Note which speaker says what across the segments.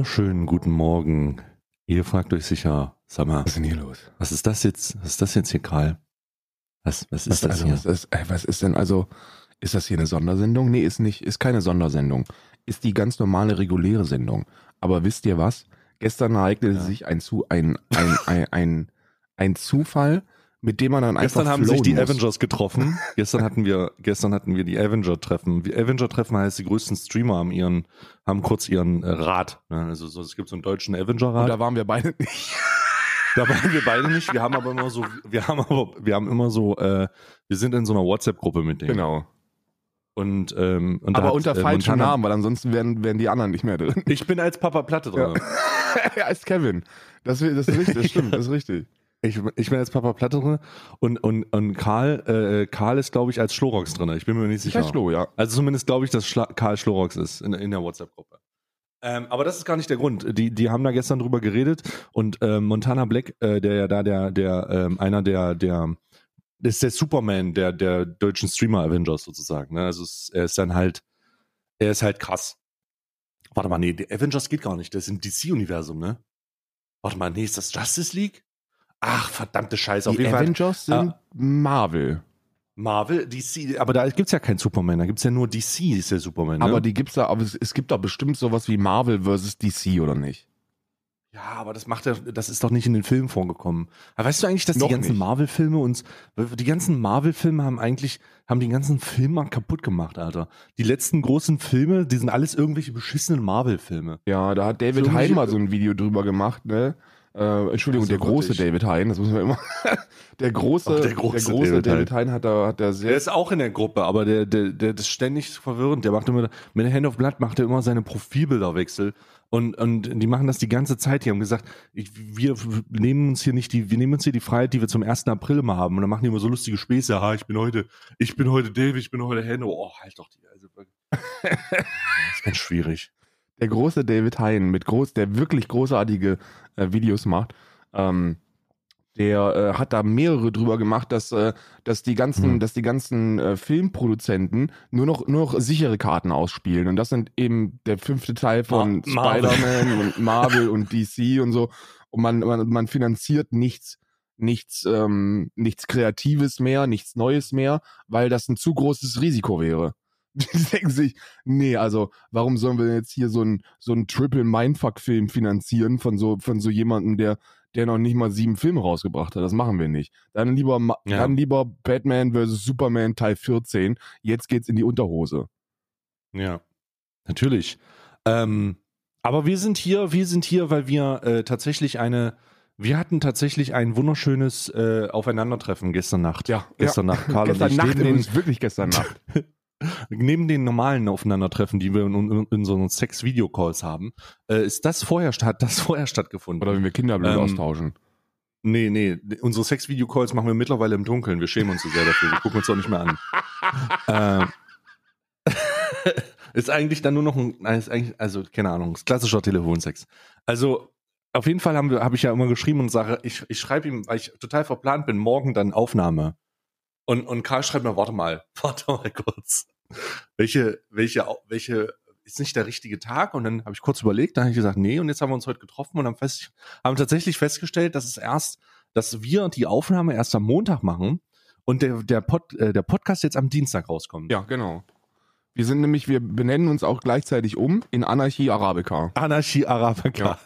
Speaker 1: wunderschönen guten Morgen. Ihr fragt euch sicher, sag mal,
Speaker 2: Was ist denn hier los?
Speaker 1: was ist das jetzt? Was ist das jetzt hier, Karl? Was, was ist
Speaker 2: Was,
Speaker 1: das
Speaker 2: also,
Speaker 1: hier?
Speaker 2: was, ist, ey, was ist denn also, ist das hier eine Sondersendung? Nee, ist nicht, ist keine Sondersendung. Ist die ganz normale, reguläre Sendung. Aber wisst ihr was? Gestern ereignete
Speaker 1: Ja.
Speaker 2: sich ein, zu, ein, ein, ein, ein, ein Zufall, mit dem man dann einfach
Speaker 1: Gestern haben sich die
Speaker 2: muss.
Speaker 1: Avengers getroffen. gestern hatten wir, gestern hatten wir die Avenger-Treffen. Avenger-Treffen heißt, die größten Streamer haben ihren, haben kurz ihren äh, Rat. Ne? Also so, es gibt so einen deutschen
Speaker 2: Und
Speaker 1: Avenger-Rat.
Speaker 2: da waren wir beide nicht.
Speaker 1: Da waren wir beide nicht. Wir haben aber immer so, wir haben aber, wir haben immer so, äh, wir sind in so einer WhatsApp-Gruppe mit denen.
Speaker 2: Genau.
Speaker 1: Und, ähm, und
Speaker 2: Aber
Speaker 1: hat,
Speaker 2: unter
Speaker 1: äh,
Speaker 2: falschem
Speaker 1: Montana-
Speaker 2: Namen, weil ansonsten wären, wären die anderen nicht mehr drin.
Speaker 1: Ich bin als Papa Platte drin.
Speaker 2: er ist Kevin. Das, das ist richtig, das stimmt, das ist richtig.
Speaker 1: Ich, ich bin als Papa Platte drin und, und, und Karl, äh, Karl ist, glaube ich, als Schlorox drin. Ich bin mir nicht sicher.
Speaker 2: Schlo, ja.
Speaker 1: Also zumindest glaube ich, dass Schla Karl Schlorox ist in, in der WhatsApp-Gruppe. Ähm, aber das ist gar nicht der Grund. Die, die haben da gestern drüber geredet und ähm, Montana Black, äh, der ja da der, der ähm, einer der, der ist der Superman der, der deutschen Streamer Avengers sozusagen. Ne? Also es, er ist dann halt, er ist halt krass. Warte mal, nee, die Avengers geht gar nicht. Das ist im DC-Universum, ne? Warte mal, nee, ist das Justice League? Ach, verdammte Scheiße. Auf
Speaker 2: Die
Speaker 1: jeden Fall.
Speaker 2: Avengers sind
Speaker 1: Ah.
Speaker 2: Marvel.
Speaker 1: Marvel, DC, aber da gibt's ja keinen Superman, da gibt's ja nur DC, ist der Superman. Ne?
Speaker 2: Aber die gibt's da, aber es, es gibt da bestimmt sowas wie Marvel versus DC, oder nicht?
Speaker 1: Ja, aber das macht er, das ist doch nicht in den Filmen vorgekommen. Aber weißt du eigentlich, dass
Speaker 2: Noch
Speaker 1: die ganzen. Marvel-Filme uns, die ganzen Marvel-Filme haben eigentlich, haben den ganzen Filmmarkt kaputt gemacht, Alter. Die letzten großen Filme, die sind alles irgendwelche beschissenen Marvel-Filme.
Speaker 2: Ja, da hat David
Speaker 1: So
Speaker 2: Hein mal so ein Video drüber gemacht, ne? Äh, Entschuldigung,
Speaker 1: Also
Speaker 2: der große
Speaker 1: wirklich.
Speaker 2: David Hein, das muss man immer. der große,
Speaker 1: Ach, der große
Speaker 2: David,
Speaker 1: David
Speaker 2: Hein hat da, hat da
Speaker 1: Der
Speaker 2: sehr.
Speaker 1: ist auch in der Gruppe, aber der, der, der ist ständig verwirrend. Der macht immer, mit der Hand of Blood macht er immer seine Profilbilderwechsel. Und, und die machen das die ganze Zeit. Die haben gesagt, ich, wir nehmen uns hier nicht die, wir nehmen uns hier die Freiheit, die wir zum 1. April immer haben. Und dann machen die immer so lustige Späße. Ha, ich bin heute, ich bin heute David, ich bin heute Henne. Oh, halt doch die. Also, das ist ganz schwierig.
Speaker 2: Der große David Hein mit groß, der wirklich großartige äh, Videos macht. Ähm, der äh, hat da mehrere drüber gemacht, dass, äh, dass die ganzen,
Speaker 1: Mhm.
Speaker 2: dass die ganzen äh, Filmproduzenten nur noch, nur noch sichere Karten ausspielen. Und das sind eben der fünfte Teil von
Speaker 1: Ma- Marvel.
Speaker 2: Spider-Man und Marvel und DC und so. Und man, man, man finanziert nichts, nichts, ähm, nichts Kreatives mehr, nichts Neues mehr, weil das ein zu großes Risiko wäre. Die denken sich, nee, also warum sollen wir jetzt hier so einen so einen Triple Mindfuck-Film finanzieren von so von so jemandem, der der noch nicht mal sieben Filme rausgebracht hat? Das machen wir nicht. Dann lieber
Speaker 1: Ja.
Speaker 2: dann lieber Batman vs Superman Teil 14. Jetzt geht's in die Unterhose.
Speaker 1: Ja, natürlich. Ähm, aber wir sind hier, wir sind hier, weil wir äh, tatsächlich eine, wir hatten tatsächlich ein wunderschönes äh, Aufeinandertreffen gestern Nacht.
Speaker 2: Ja,
Speaker 1: gestern Nacht, Karl
Speaker 2: gestern Nacht übrigens, wirklich gestern Nacht.
Speaker 1: neben den normalen Aufeinandertreffen, die wir in, in, in so Sex-Video-Calls haben, äh, ist das vorher, hat das vorher stattgefunden.
Speaker 2: Oder wenn wir Kinderblöcke
Speaker 1: Ähm,
Speaker 2: austauschen.
Speaker 1: Nee, nee, unsere Sex-Video-Calls machen wir mittlerweile im Dunkeln. Wir schämen uns so sehr dafür. Wir gucken uns doch nicht mehr an. ähm, ist eigentlich dann nur noch ein, also keine Ahnung, ist klassischer Telefonsex. Also auf jeden Fall habe ich ja immer geschrieben und sage, ich, ich schreibe ihm, weil ich total verplant bin, morgen dann Aufnahme. Und, und Karl schreibt mir, warte mal, warte mal kurz. Welche, welche, welche, ist nicht der richtige Tag? Und dann habe ich kurz überlegt, dann habe ich gesagt, nee, und jetzt haben wir uns heute getroffen und haben, fest, haben tatsächlich festgestellt, dass es erst, dass wir die Aufnahme erst am Montag machen und der, der, Pod, äh, der Podcast jetzt am Dienstag rauskommt.
Speaker 2: Ja, genau. Wir sind nämlich, wir benennen uns auch gleichzeitig um in Anarchie Arabica.
Speaker 1: Anarchie Arabica.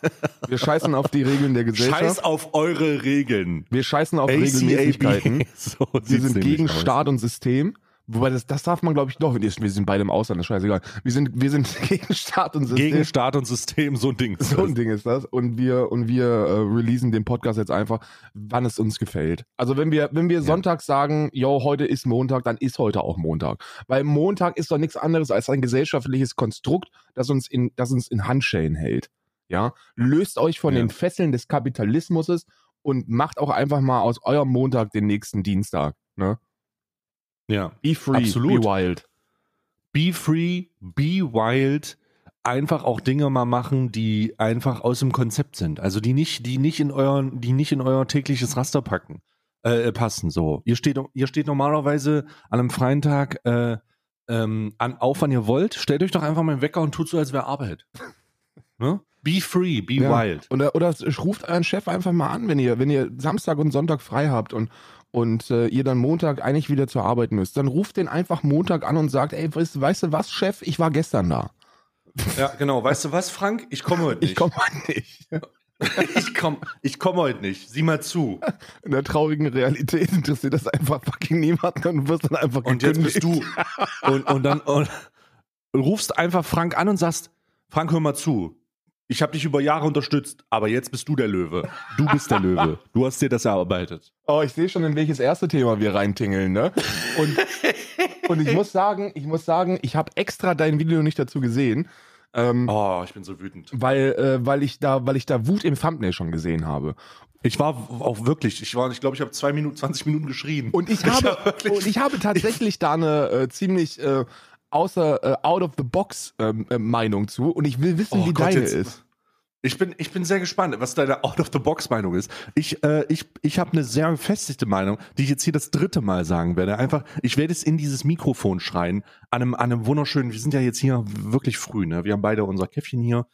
Speaker 2: Wir scheißen auf die Regeln der Gesellschaft.
Speaker 1: Scheiß auf eure Regeln.
Speaker 2: Wir scheißen auf
Speaker 1: ACAB.
Speaker 2: Regelmäßigkeiten.
Speaker 1: So
Speaker 2: Wir sind gegen. Staat und System. Wobei, das, das darf man, glaube ich, doch. Wir sind beide im Ausland, das ist scheißegal. Wir sind, wir sind gegen Staat und System.
Speaker 1: Gegen Staat und System, so ein Ding.
Speaker 2: so ein Ding ist das. Und wir, und wir äh, releasen den Podcast jetzt einfach, wann es uns gefällt. Also wenn wir, wenn wir Sonntag sagen, yo, heute ist Montag, dann ist heute auch Montag. Weil Montag ist doch nichts anderes als ein gesellschaftliches Konstrukt, das uns in, das uns in Handschellen hält. Ja. Löst euch von
Speaker 1: Ja.
Speaker 2: den Fesseln des Kapitalismus und macht auch einfach mal aus eurem Montag den nächsten Dienstag. Ne?
Speaker 1: Ja.
Speaker 2: Be free,
Speaker 1: Absolut.
Speaker 2: be wild.
Speaker 1: Be free, be wild. Einfach auch Dinge mal machen, die einfach aus dem Konzept sind. Also die nicht, die nicht in euren, die nicht in euer tägliches Raster packen, äh, passen. So. Ihr steht, ihr steht normalerweise an einem freien Tag äh, ähm, an, auf, wann ihr wollt. Stellt euch doch einfach mal einen Wecker und tut so, als wäre Arbeit. ne? Be free, be
Speaker 2: Ja.
Speaker 1: wild.
Speaker 2: Oder, oder ruft euren Chef einfach mal an, wenn ihr, wenn ihr Samstag und Sonntag frei habt und, und äh, ihr dann Montag eigentlich wieder zur Arbeit müsst. Dann ruft den einfach Montag an und sagt, ey, weißt, weißt du was, Chef, ich war gestern da.
Speaker 1: Ja, genau. Weißt du was, Frank? Ich komme heute nicht.
Speaker 2: Ich komme nicht.
Speaker 1: ich komm, ich komm heute nicht. Sieh mal zu.
Speaker 2: In der traurigen Realität interessiert das einfach fucking niemanden und du wirst dann einfach
Speaker 1: Und jetzt bist du. Und, und dann und, rufst einfach Frank an und sagst, Frank, hör mal zu. Ich habe dich über Jahre unterstützt, aber jetzt bist du der Löwe. Du bist der Löwe. Du hast dir das erarbeitet.
Speaker 2: Oh, ich sehe schon, in welches erste Thema wir reintingeln, ne? Und, und ich muss sagen, ich muss sagen, ich habe extra dein Video nicht dazu gesehen, ähm,
Speaker 1: Oh, ich bin so wütend.
Speaker 2: weil, äh, weil ich da, weil ich da Wut im Thumbnail schon gesehen habe.
Speaker 1: Ich war auch wirklich, ich war, ich glaube, ich habe zwei Minuten, 20 Minuten geschrien.
Speaker 2: Und ich habe,
Speaker 1: hab wirklich-
Speaker 2: und ich habe tatsächlich da eine äh, ziemlich äh, außer äh, out of the box ähm, äh, Meinung zu und ich will wissen,
Speaker 1: Oh
Speaker 2: wie
Speaker 1: Gott,
Speaker 2: deine
Speaker 1: jetzt-
Speaker 2: ist.
Speaker 1: Ich bin, ich bin sehr gespannt, was deine Out-of-the-Box-Meinung ist. Ich, äh, ich, ich habe eine sehr gefestigte Meinung, die ich jetzt hier das dritte Mal sagen werde. Einfach, ich werde es in dieses Mikrofon schreien, an einem, an einem wunderschönen, wir sind ja jetzt hier wirklich früh, ne? Wir haben beide unser Käffchen hier.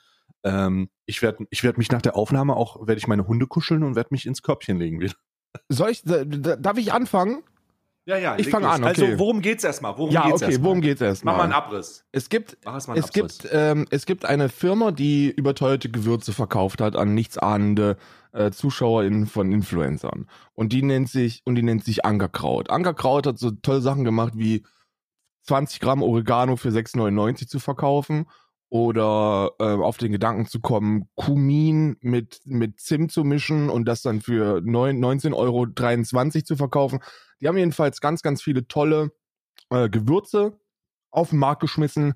Speaker 1: Ähm, ich werde ich werd mich nach der Aufnahme auch, werde ich meine Hunde kuscheln und werde mich ins Körbchen legen wieder.
Speaker 2: Soll ich, da, darf ich anfangen?
Speaker 1: Ja, ja,
Speaker 2: Ich
Speaker 1: leg
Speaker 2: fang
Speaker 1: los.
Speaker 2: an, okay.
Speaker 1: Also, worum geht's erstmal? Worum
Speaker 2: ja,
Speaker 1: geht's
Speaker 2: okay,
Speaker 1: erstmal?
Speaker 2: worum geht's erstmal?
Speaker 1: Mach mal einen Abriss.
Speaker 2: Es gibt, es
Speaker 1: Abriss.
Speaker 2: gibt, ähm, es gibt eine Firma, die überteuerte Gewürze verkauft hat an nichtsahnende äh, ZuschauerInnen von Influencern. Und die nennt sich, und die nennt sich Ankerkraut. Ankerkraut hat so tolle Sachen gemacht wie 20 Gramm Oregano für 6,99 zu verkaufen oder äh, auf den Gedanken zu kommen, Kumin mit, mit Zimt zu mischen und das dann für 9 19,23 Euro zu verkaufen. Die haben jedenfalls ganz, ganz viele tolle äh, Gewürze auf den Markt geschmissen.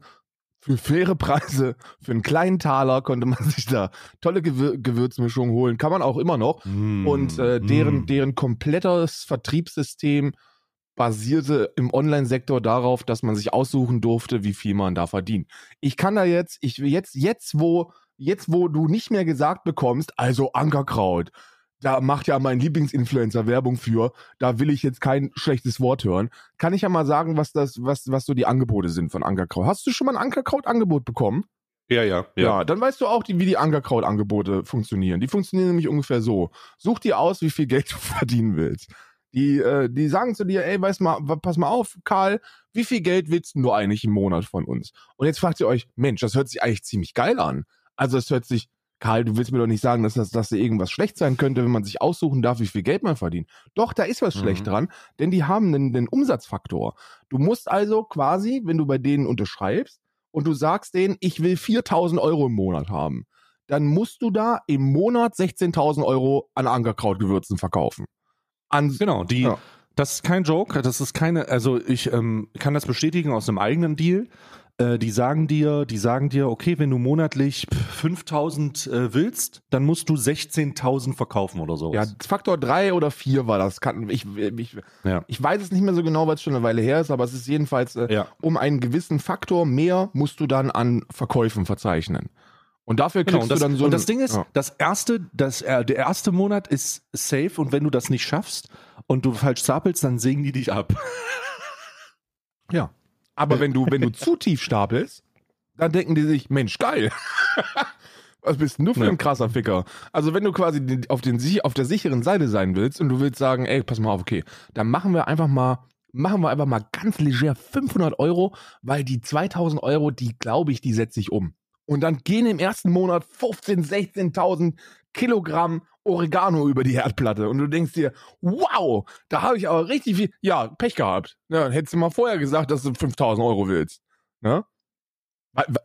Speaker 2: Für faire Preise, für einen kleinen Taler konnte man sich da tolle Gewür Gewürzmischungen holen. Kann man auch immer noch.
Speaker 1: Mm,
Speaker 2: Und äh, deren,
Speaker 1: mm.
Speaker 2: deren komplettes Vertriebssystem basierte im Online-Sektor darauf, dass man sich aussuchen durfte, wie viel man da verdient. Ich kann da jetzt, ich jetzt, jetzt, wo, jetzt, wo du nicht mehr gesagt bekommst, also Ankerkraut, da macht ja mein Lieblingsinfluencer Werbung für, da will ich jetzt kein schlechtes Wort hören, kann ich ja mal sagen, was das, was, was so die Angebote sind von Ankerkraut. Hast du schon mal ein Ankerkraut-Angebot bekommen?
Speaker 1: Ja, ja,
Speaker 2: Ja,
Speaker 1: ja.
Speaker 2: dann weißt du auch, die, wie die Ankerkraut-Angebote funktionieren. Die funktionieren nämlich ungefähr so. Such dir aus, wie viel Geld du verdienen willst. Die, äh, die sagen zu dir, ey, weiß mal, pass mal auf, Karl, wie viel Geld willst du eigentlich im Monat von uns? Und jetzt fragt ihr euch, Mensch, das hört sich eigentlich ziemlich geil an. Also es hört sich, Karl, du willst mir doch nicht sagen, dass das dass da irgendwas schlecht sein könnte, wenn man sich aussuchen darf, wie viel Geld man verdient. Doch, da ist was
Speaker 1: Mhm.
Speaker 2: schlecht dran, denn die haben einen, einen Umsatzfaktor. Du musst also quasi, wenn du bei denen unterschreibst und du sagst denen, ich will 4000 Euro im Monat haben, dann musst du da im Monat 16.000 Euro an Ankerkrautgewürzen verkaufen. An,
Speaker 1: Genau, die,
Speaker 2: Ja.
Speaker 1: das ist kein Joke, das ist keine, also ich ähm, kann das bestätigen aus einem eigenen Deal. Äh, die sagen dir, die sagen dir, okay, wenn du monatlich 5000 äh, willst, dann musst du 16.000 verkaufen oder so.
Speaker 2: ja, Faktor 3 oder 4 war das. Kann, ich, ich,
Speaker 1: ja.
Speaker 2: ich weiß es nicht mehr so genau, weil es schon eine Weile her ist, aber es ist jedenfalls äh,
Speaker 1: ja.
Speaker 2: um einen gewissen Faktor mehr musst du dann an Verkäufen verzeichnen. Und dafür
Speaker 1: Genau,
Speaker 2: kriegst
Speaker 1: und das,
Speaker 2: du dann so
Speaker 1: und das Ding ist,
Speaker 2: ja.
Speaker 1: das erste, das, äh, der erste Monat ist safe und wenn du das nicht schaffst und du falsch zappelst, dann sägen die dich ab.
Speaker 2: Ja. Aber wenn du, wenn du zu tief stapelst, dann denken die sich, Mensch, geil. Was bist denn du für
Speaker 1: Ja.
Speaker 2: ein krasser Ficker? Also wenn du quasi auf, den, auf der sicheren Seite sein willst und du willst sagen, ey, pass mal auf, okay, dann machen wir einfach mal, machen wir einfach mal ganz leger 500 Euro, weil die 2000 Euro, die glaube ich, die setze ich um. Und dann gehen im ersten Monat 15, 16.000 Kilogramm Oregano über die Herdplatte und du denkst dir, wow, da habe ich aber richtig viel, ja, Pech gehabt. Ja, dann hättest du mal vorher gesagt, dass du 5000 Euro willst. Ne?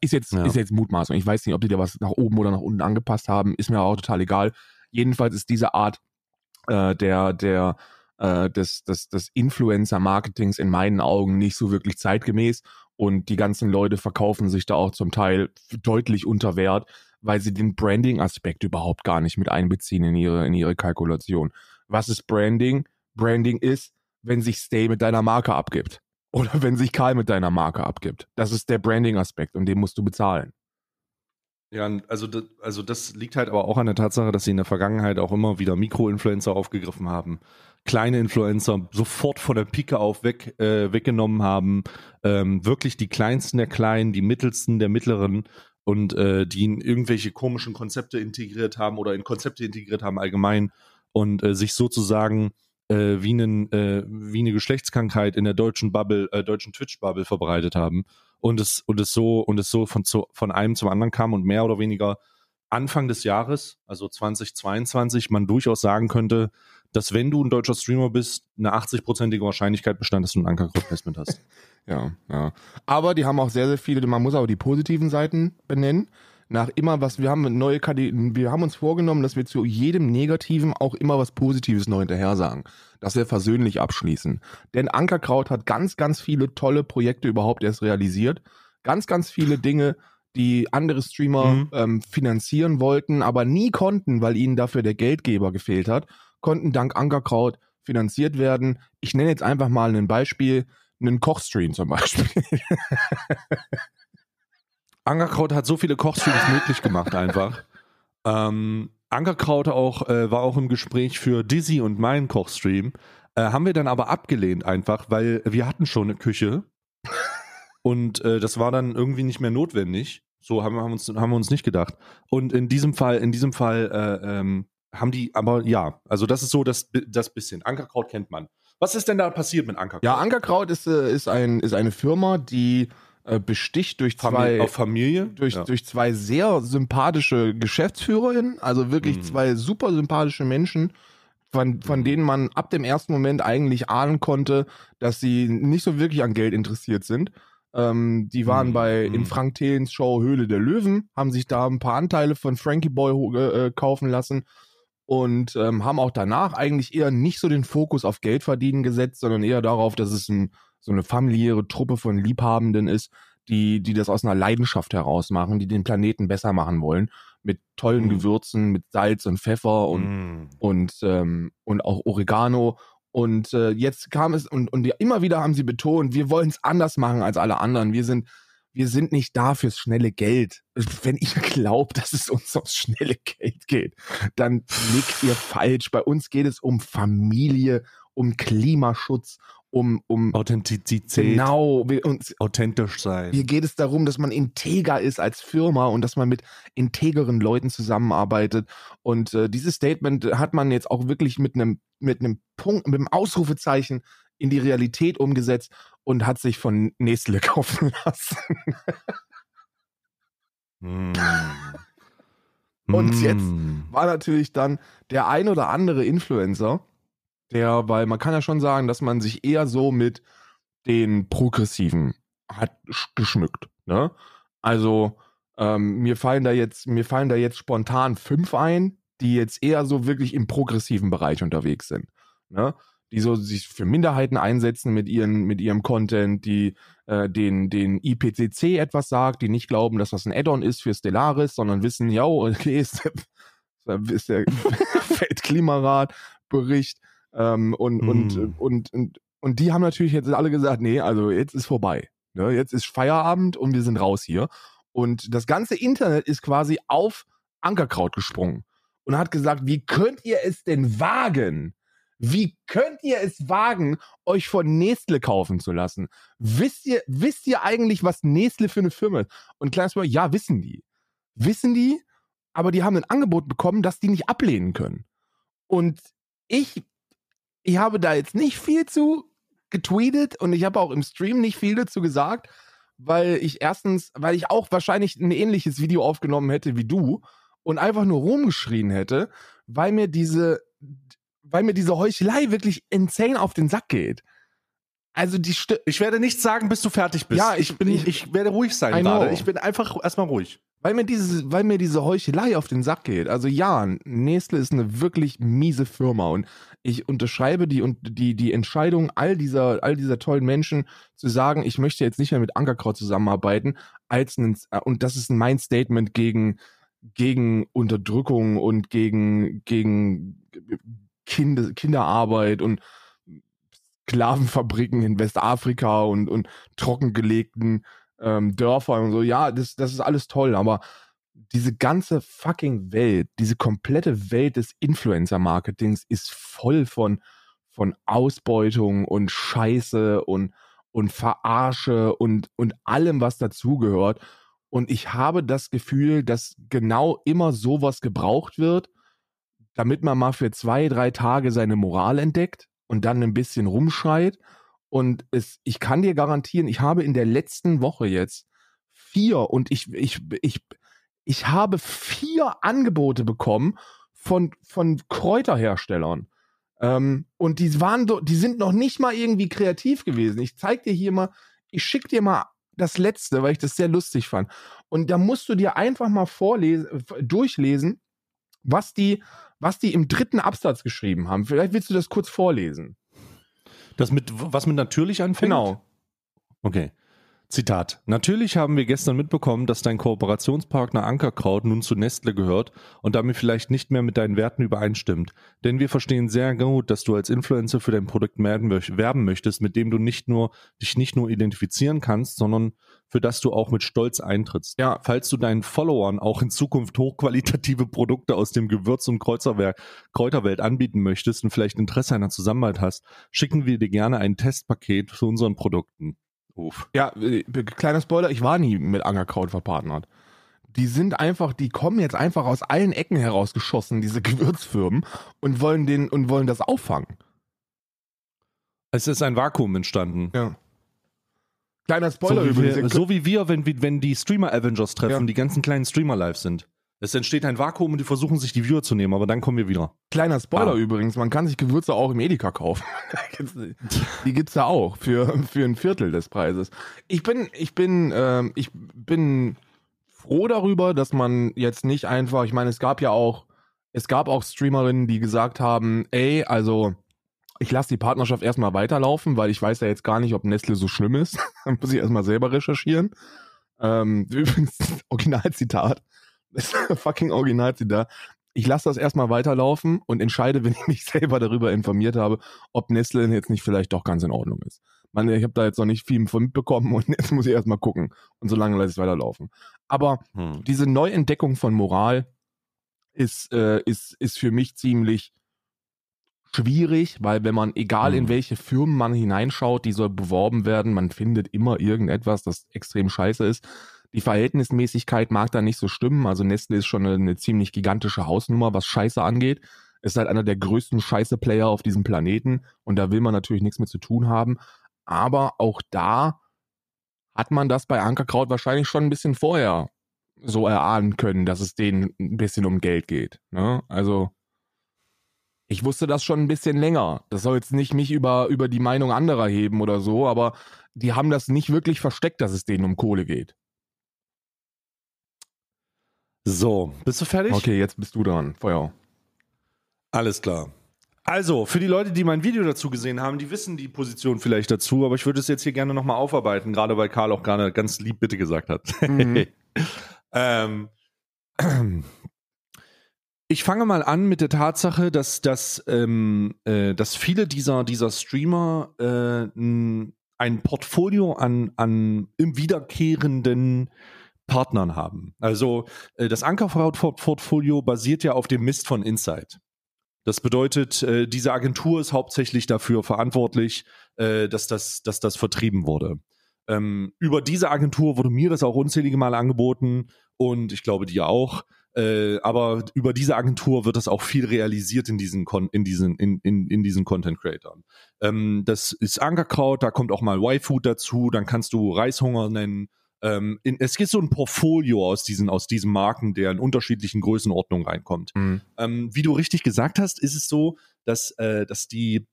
Speaker 2: Ist jetzt,
Speaker 1: Ja.
Speaker 2: ist jetzt Mutmaßung. Ich weiß nicht, ob die dir was nach oben oder nach unten angepasst haben. Ist mir auch total egal. Jedenfalls ist diese Art äh, der, der, äh, des, des, des Influencer-Marketings in meinen Augen nicht so wirklich zeitgemäß. Und die ganzen Leute verkaufen sich da auch zum Teil deutlich unter Wert, weil sie den Branding-Aspekt überhaupt gar nicht mit einbeziehen in ihre, in ihre Kalkulation. Was ist Branding? Branding ist, wenn sich Stay mit deiner Marke abgibt. Oder wenn sich Karl mit deiner Marke abgibt. Das ist der Branding-Aspekt und den musst du bezahlen.
Speaker 1: Ja, also das, also das liegt halt aber auch an der Tatsache, dass sie in der Vergangenheit auch immer wieder Mikroinfluencer aufgegriffen haben, kleine Influencer sofort von der Pike auf weg, äh, weggenommen haben, ähm, wirklich die kleinsten der Kleinen, die mittelsten der Mittleren und äh, die in irgendwelche komischen Konzepte integriert haben oder in Konzepte integriert haben allgemein und äh, sich sozusagen äh, wie, einen, äh, wie eine Geschlechtskrankheit in der deutschen Bubble, äh, deutschen Twitch-Bubble verbreitet haben und es, und es so, und es so von, von einem zum anderen kam und mehr oder weniger Anfang des Jahres, also 2022, man durchaus sagen könnte, dass wenn du ein deutscher Streamer bist, eine 80-prozentige Wahrscheinlichkeit bestand, dass du ein Ankercode-Placement hast.
Speaker 2: Ja, ja. Aber die haben auch sehr, sehr viele, man muss auch die positiven Seiten benennen. Nach immer was, wir haben neue Kategorien, wir haben uns vorgenommen, dass wir zu jedem Negativen auch immer was Positives noch hinterher sagen. Dass wir versöhnlich abschließen. Denn Ankerkraut hat ganz, ganz viele tolle Projekte überhaupt erst realisiert. Ganz, ganz viele Dinge, die andere Streamer
Speaker 1: Mhm.
Speaker 2: ähm, finanzieren wollten, aber nie konnten, weil ihnen dafür der Geldgeber gefehlt hat, konnten dank Ankerkraut finanziert werden. Ich nenne jetzt einfach mal ein Beispiel, einen Kochstream zum Beispiel.
Speaker 1: Ankerkraut hat so viele Kochstreams möglich gemacht einfach. Ähm, Ankerkraut auch, äh, war auch im Gespräch für Dizzy und meinen Kochstream. Äh, haben wir dann aber abgelehnt einfach, weil wir hatten schon eine Küche und äh, das war dann irgendwie nicht mehr notwendig. So haben wir haben uns, haben wir uns nicht gedacht. Und in diesem Fall, in diesem Fall äh, ähm, haben die, aber ja, also das ist so das, das bisschen. Ankerkraut kennt man. Was ist denn da passiert mit Ankerkraut?
Speaker 2: Ja, Ankerkraut ist, äh, ist, ein, ist eine Firma, die äh, besticht durch
Speaker 1: Famili-
Speaker 2: zwei,
Speaker 1: auf Familie?
Speaker 2: durch,
Speaker 1: ja.
Speaker 2: durch zwei sehr sympathische Geschäftsführerinnen, also wirklich
Speaker 1: Mhm.
Speaker 2: zwei super sympathische Menschen, von, von
Speaker 1: Mhm.
Speaker 2: denen man ab dem ersten Moment eigentlich ahnen konnte, dass sie nicht so wirklich an Geld interessiert sind. Ähm, die waren
Speaker 1: Mhm.
Speaker 2: bei in
Speaker 1: Mhm.
Speaker 2: Frank Thelens Show Höhle der Löwen, haben sich da ein paar Anteile von Frankie Boy äh, äh, kaufen lassen und ähm, haben auch danach eigentlich eher nicht so den Fokus auf Geld verdienen gesetzt, sondern eher darauf, dass es ein, so eine familiäre Truppe von Liebhabenden ist, die, die das aus einer Leidenschaft heraus machen, die den Planeten besser machen wollen, mit tollen
Speaker 1: Mhm.
Speaker 2: Gewürzen, mit Salz und Pfeffer und,
Speaker 1: Mm.
Speaker 2: und, ähm, und auch Oregano. Und äh, jetzt kam es, und, und immer wieder haben sie betont, wir wollen es anders machen als alle anderen. Wir sind, wir sind nicht da fürs schnelle Geld. Wenn ihr glaubt, dass es uns ums schnelle Geld geht, dann liegt ihr falsch. Bei uns geht es um Familie, um Klimaschutz, um, um
Speaker 1: Authentizität,
Speaker 2: genau, uns,
Speaker 1: authentisch sein.
Speaker 2: hier geht es darum, dass man integer ist als Firma und dass man mit integeren Leuten zusammenarbeitet. Und äh, dieses Statement hat man jetzt auch wirklich mit einem mit einem Punkt, mit einem Ausrufezeichen in die Realität umgesetzt und hat sich von Nestle kaufen lassen.
Speaker 1: Mm.
Speaker 2: Und jetzt
Speaker 1: Mm.
Speaker 2: War natürlich dann der ein oder andere Influencer, der, weil man kann ja schon sagen, dass man sich eher so mit den Progressiven hat sch- geschmückt. Ne? Also ähm, mir fallen da jetzt, mir fallen da jetzt spontan fünf ein, die jetzt eher so wirklich im progressiven Bereich unterwegs sind. Ne? Die so sich für Minderheiten einsetzen mit ihren, mit ihrem Content, die äh, den, den IPCC etwas sagt, die nicht glauben, dass das ein Add-on ist für Stellaris, sondern wissen, ja, okay, ist, ist der Weltklimarat Bericht ähm, und, und,
Speaker 1: Hm.
Speaker 2: und, und, und die haben natürlich jetzt alle gesagt, nee, also jetzt ist vorbei. Ne? Jetzt ist Feierabend und wir sind raus hier. Und das ganze Internet ist quasi auf Ankerkraut gesprungen und hat gesagt, wie könnt ihr es denn wagen? Wie könnt ihr es wagen, euch von Nestle kaufen zu lassen? Wisst ihr, wisst ihr eigentlich, was Nestle für eine Firma ist? Und kleines Mal, ja, wissen die. Wissen die, aber die haben ein Angebot bekommen, das die nicht ablehnen können. Und ich, ich habe da jetzt nicht viel zu getweetet und ich habe auch im Stream nicht viel dazu gesagt, weil ich erstens, weil ich auch wahrscheinlich ein ähnliches Video aufgenommen hätte wie du und einfach nur rumgeschrien hätte, weil mir diese, weil mir diese Heuchelei wirklich insane auf den Sack geht. Also die Sti
Speaker 1: Ich werde nichts sagen, bis du fertig bist.
Speaker 2: Ja,
Speaker 1: ich, bin,
Speaker 2: ich-
Speaker 1: ich, werde ruhig sein gerade. Ich bin einfach erstmal ruhig.
Speaker 2: Weil mir diese, weil mir diese Heuchelei auf den Sack geht. Also ja, Nestle ist eine wirklich miese Firma und ich unterschreibe die die die Entscheidung all dieser all dieser tollen Menschen zu sagen, ich möchte jetzt nicht mehr mit Ankerkraut zusammenarbeiten, als ein, und das ist mein Statement gegen gegen Unterdrückung und gegen gegen Kinder, Kinderarbeit und Sklavenfabriken in Westafrika und und trockengelegten ähm, Dörfern und so. Ja, das, das ist alles toll, aber diese ganze fucking Welt, diese komplette Welt des Influencer-Marketings ist voll von, von Ausbeutung und Scheiße und, und Verarsche und, und allem, was dazugehört. Und ich habe das Gefühl, dass genau immer sowas gebraucht wird, damit man mal für zwei, drei Tage seine Moral entdeckt und dann ein bisschen rumschreit. Und es, ich kann dir garantieren, ich habe in der letzten Woche jetzt vier und ich, ich, ich, ich habe vier Angebote bekommen von, von Kräuterherstellern. Ähm, und die waren, die sind noch nicht mal irgendwie kreativ gewesen. Ich zeig dir hier mal, ich schick dir mal das letzte, weil ich das sehr lustig fand. Und da musst du dir einfach mal vorlesen, durchlesen, was die, was die im dritten Absatz geschrieben haben. Vielleicht willst du das kurz vorlesen.
Speaker 1: Das mit, was mit natürlich anfängt?
Speaker 2: Genau.
Speaker 1: Okay. Zitat. Natürlich haben wir gestern mitbekommen, dass dein Kooperationspartner Ankerkraut nun zu Nestle gehört und damit vielleicht nicht mehr mit deinen Werten übereinstimmt. Denn wir verstehen sehr gut, dass du als Influencer für dein Produkt werben möchtest, mit dem du nicht nur, dich nicht nur identifizieren kannst, sondern für das du auch mit Stolz eintrittst.
Speaker 2: Ja.
Speaker 1: Falls du deinen Followern auch in Zukunft hochqualitative Produkte aus dem Gewürz- und Kräuterwelt anbieten möchtest und vielleicht Interesse an einer Zusammenarbeit hast, schicken wir dir gerne ein Testpaket zu unseren Produkten.
Speaker 2: Uff. Ja, äh, kleiner Spoiler, ich war nie mit Angerkraut verpartnert. Die sind einfach, die kommen jetzt einfach aus allen Ecken herausgeschossen, diese Gewürzfirmen, und wollen den und wollen das auffangen.
Speaker 1: Es ist ein Vakuum entstanden.
Speaker 2: Ja. Kleiner Spoiler
Speaker 1: so wie
Speaker 2: übrigens.
Speaker 1: Wir, so wie wir, wenn, wenn die Streamer Avengers treffen,
Speaker 2: Ja.
Speaker 1: die ganzen kleinen Streamer live sind. Es entsteht ein Vakuum und die versuchen sich die Viewer zu nehmen, aber dann kommen wir wieder.
Speaker 2: Kleiner Spoiler
Speaker 1: Ah.
Speaker 2: übrigens, man kann sich Gewürze auch im Edeka kaufen. Die gibt's da auch für, für ein Viertel des Preises. Ich bin, ich bin, ähm, ich bin froh darüber, dass man jetzt nicht einfach, ich meine, es gab ja auch, es gab auch Streamerinnen, die gesagt haben, ey, also ich lasse die Partnerschaft erstmal weiterlaufen, weil ich weiß ja jetzt gar nicht, ob Nestle so schlimm ist. Dann muss ich erstmal selber recherchieren. Ähm, übrigens, Originalzitat. Das ist fucking Originalzitat. Ich lasse das erstmal weiterlaufen und entscheide, wenn ich mich selber darüber informiert habe, ob Nestle jetzt nicht vielleicht doch ganz in Ordnung ist. Man, ich habe da jetzt noch nicht viel von mitbekommen und jetzt muss ich erstmal gucken. Und so lange lasse ich es weiterlaufen. Aber
Speaker 1: Hm.
Speaker 2: diese Neuentdeckung von Moral ist, äh, ist, ist für mich ziemlich schwierig, weil wenn man, egal in
Speaker 1: Mhm.
Speaker 2: welche Firmen man hineinschaut, die soll beworben werden, man findet immer irgendetwas, das extrem scheiße ist. Die Verhältnismäßigkeit mag da nicht so stimmen. Also Nestle ist schon eine, eine ziemlich gigantische Hausnummer, was Scheiße angeht. Ist halt einer der größten Scheiße-Player auf diesem Planeten und da will man natürlich nichts mit zu tun haben. Aber auch da hat man das bei Ankerkraut wahrscheinlich schon ein bisschen vorher so erahnen können, dass es denen ein bisschen um Geld geht. Ne? Also ich wusste das schon ein bisschen länger. Das soll jetzt nicht mich über, über die Meinung anderer heben oder so, aber die haben das nicht wirklich versteckt, dass es denen um Kohle geht.
Speaker 1: So, bist du fertig?
Speaker 2: Okay, jetzt bist du dran. Feuer.
Speaker 1: Alles klar. Also, für die Leute, die mein Video dazu gesehen haben, die wissen die Position vielleicht dazu, aber ich würde es jetzt hier gerne nochmal aufarbeiten, gerade weil Karl auch gerade ganz lieb bitte gesagt hat.
Speaker 2: Mhm.
Speaker 1: ähm, ich fange mal an mit der Tatsache, dass, dass, ähm, äh, dass viele dieser, dieser Streamer äh, ein Portfolio an, an im wiederkehrenden Partnern haben. Also äh, das Ankerfraud-Portfolio basiert ja auf dem Mist von Insight. Das bedeutet, äh, diese Agentur ist hauptsächlich dafür verantwortlich, äh, dass, das, dass das vertrieben wurde. Ähm, über diese Agentur wurde mir das auch unzählige Male angeboten und ich glaube dir auch. Aber über diese Agentur wird das auch viel realisiert in diesen, in diesen, in, in, in diesen Content Creatern. Ähm, das ist Ankerkraut, da kommt auch mal Y-Food dazu, dann kannst du Reishunger nennen. Ähm, in, es gibt so ein Portfolio aus diesen, aus diesen Marken, der in unterschiedlichen Größenordnungen reinkommt.
Speaker 2: Mhm.
Speaker 1: Ähm, wie du richtig gesagt hast, ist es so, dass, äh, dass die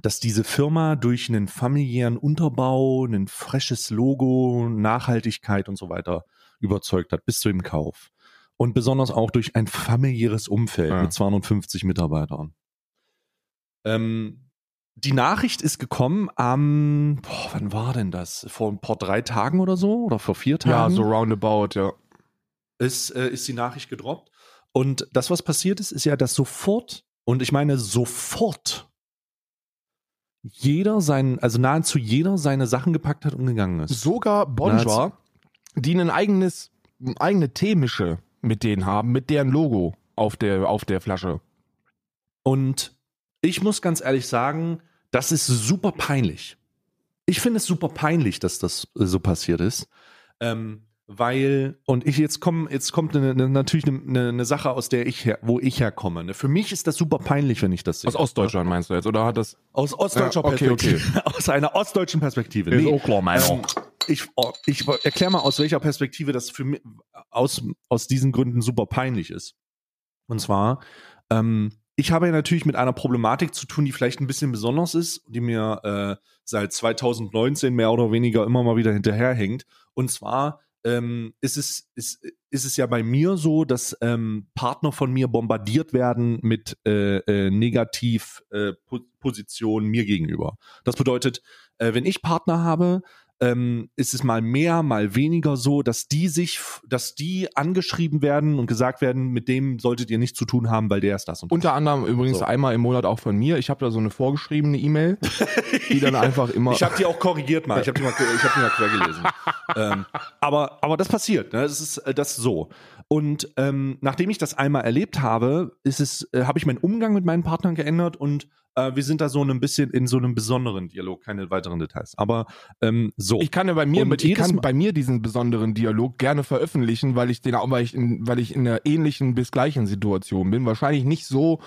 Speaker 1: dass diese Firma durch einen familiären Unterbau, ein freshes Logo, Nachhaltigkeit und so weiter überzeugt hat, bis zu dem Kauf. Und besonders auch durch ein familiäres Umfeld
Speaker 2: Ja.
Speaker 1: mit 250 Mitarbeitern. Ähm, die Nachricht ist gekommen am, boah, wann war denn das? Vor ein paar drei Tagen oder so? Oder vor vier Tagen?
Speaker 2: Ja, so roundabout, ja.
Speaker 1: ist, äh, ist die Nachricht gedroppt. Und das, was passiert ist, ist ja, dass sofort, und ich meine sofort, jeder sein, also nahezu jeder seine Sachen gepackt hat und gegangen ist.
Speaker 2: Sogar Bonjour, die ein eigenes, eigene Teemische mit denen haben, mit deren Logo auf der, auf der Flasche.
Speaker 1: Und ich muss ganz ehrlich sagen, das ist super peinlich. Ich finde es super peinlich, dass das äh, so passiert ist. Ähm, weil, und ich jetzt komme, jetzt kommt eine, eine, natürlich eine, eine Sache, aus der ich her, wo ich herkomme. Ne? Für mich ist das super peinlich, wenn ich das sehe.
Speaker 2: Aus Ostdeutschland meinst du jetzt, oder hat das?
Speaker 1: Aus ostdeutscher
Speaker 2: Ja, okay,
Speaker 1: Perspektive. Aus einer ostdeutschen Perspektive.
Speaker 2: Ist auch klar, meiner.
Speaker 1: ähm, ich, oh, ich erkläre mal, aus welcher Perspektive das für mich aus, aus diesen Gründen super peinlich ist. Und zwar, ähm, ich habe ja natürlich mit einer Problematik zu tun, die vielleicht ein bisschen besonders ist, die mir äh, seit 2019 mehr oder weniger immer mal wieder hinterherhängt. Und zwar ähm, ist, es, ist, ist es ja bei mir so, dass ähm, Partner von mir bombardiert werden mit äh, äh, Negativpositionen mir gegenüber. Das bedeutet, äh, wenn ich Partner habe, ähm, ist es mal mehr, mal weniger so, dass die sich, dass die angeschrieben werden und gesagt werden, mit dem solltet ihr nichts zu tun haben, weil der ist das und das.
Speaker 2: Unter anderem übrigens
Speaker 1: So.
Speaker 2: einmal im Monat auch von mir. Ich habe da so eine vorgeschriebene E-Mail, die dann einfach immer.
Speaker 1: Ich habe die auch korrigiert mal. Ich habe die mal, ich hab die mal quer gelesen. ähm, aber, aber das passiert. Ne? Das ist äh, das ist so. Und ähm, nachdem ich das einmal erlebt habe, ist es, äh, habe ich meinen Umgang mit meinen Partnern geändert und äh, wir sind da so ein bisschen in so einem besonderen Dialog. Keine weiteren Details. Aber ähm, so.
Speaker 2: ich kann ja bei mir,
Speaker 1: Und
Speaker 2: mit, ich kann
Speaker 1: Mal-
Speaker 2: bei mir diesen besonderen Dialog gerne veröffentlichen, weil ich den, auch- weil ich in, weil ich in einer ähnlichen bis gleichen Situation bin. Wahrscheinlich nicht so,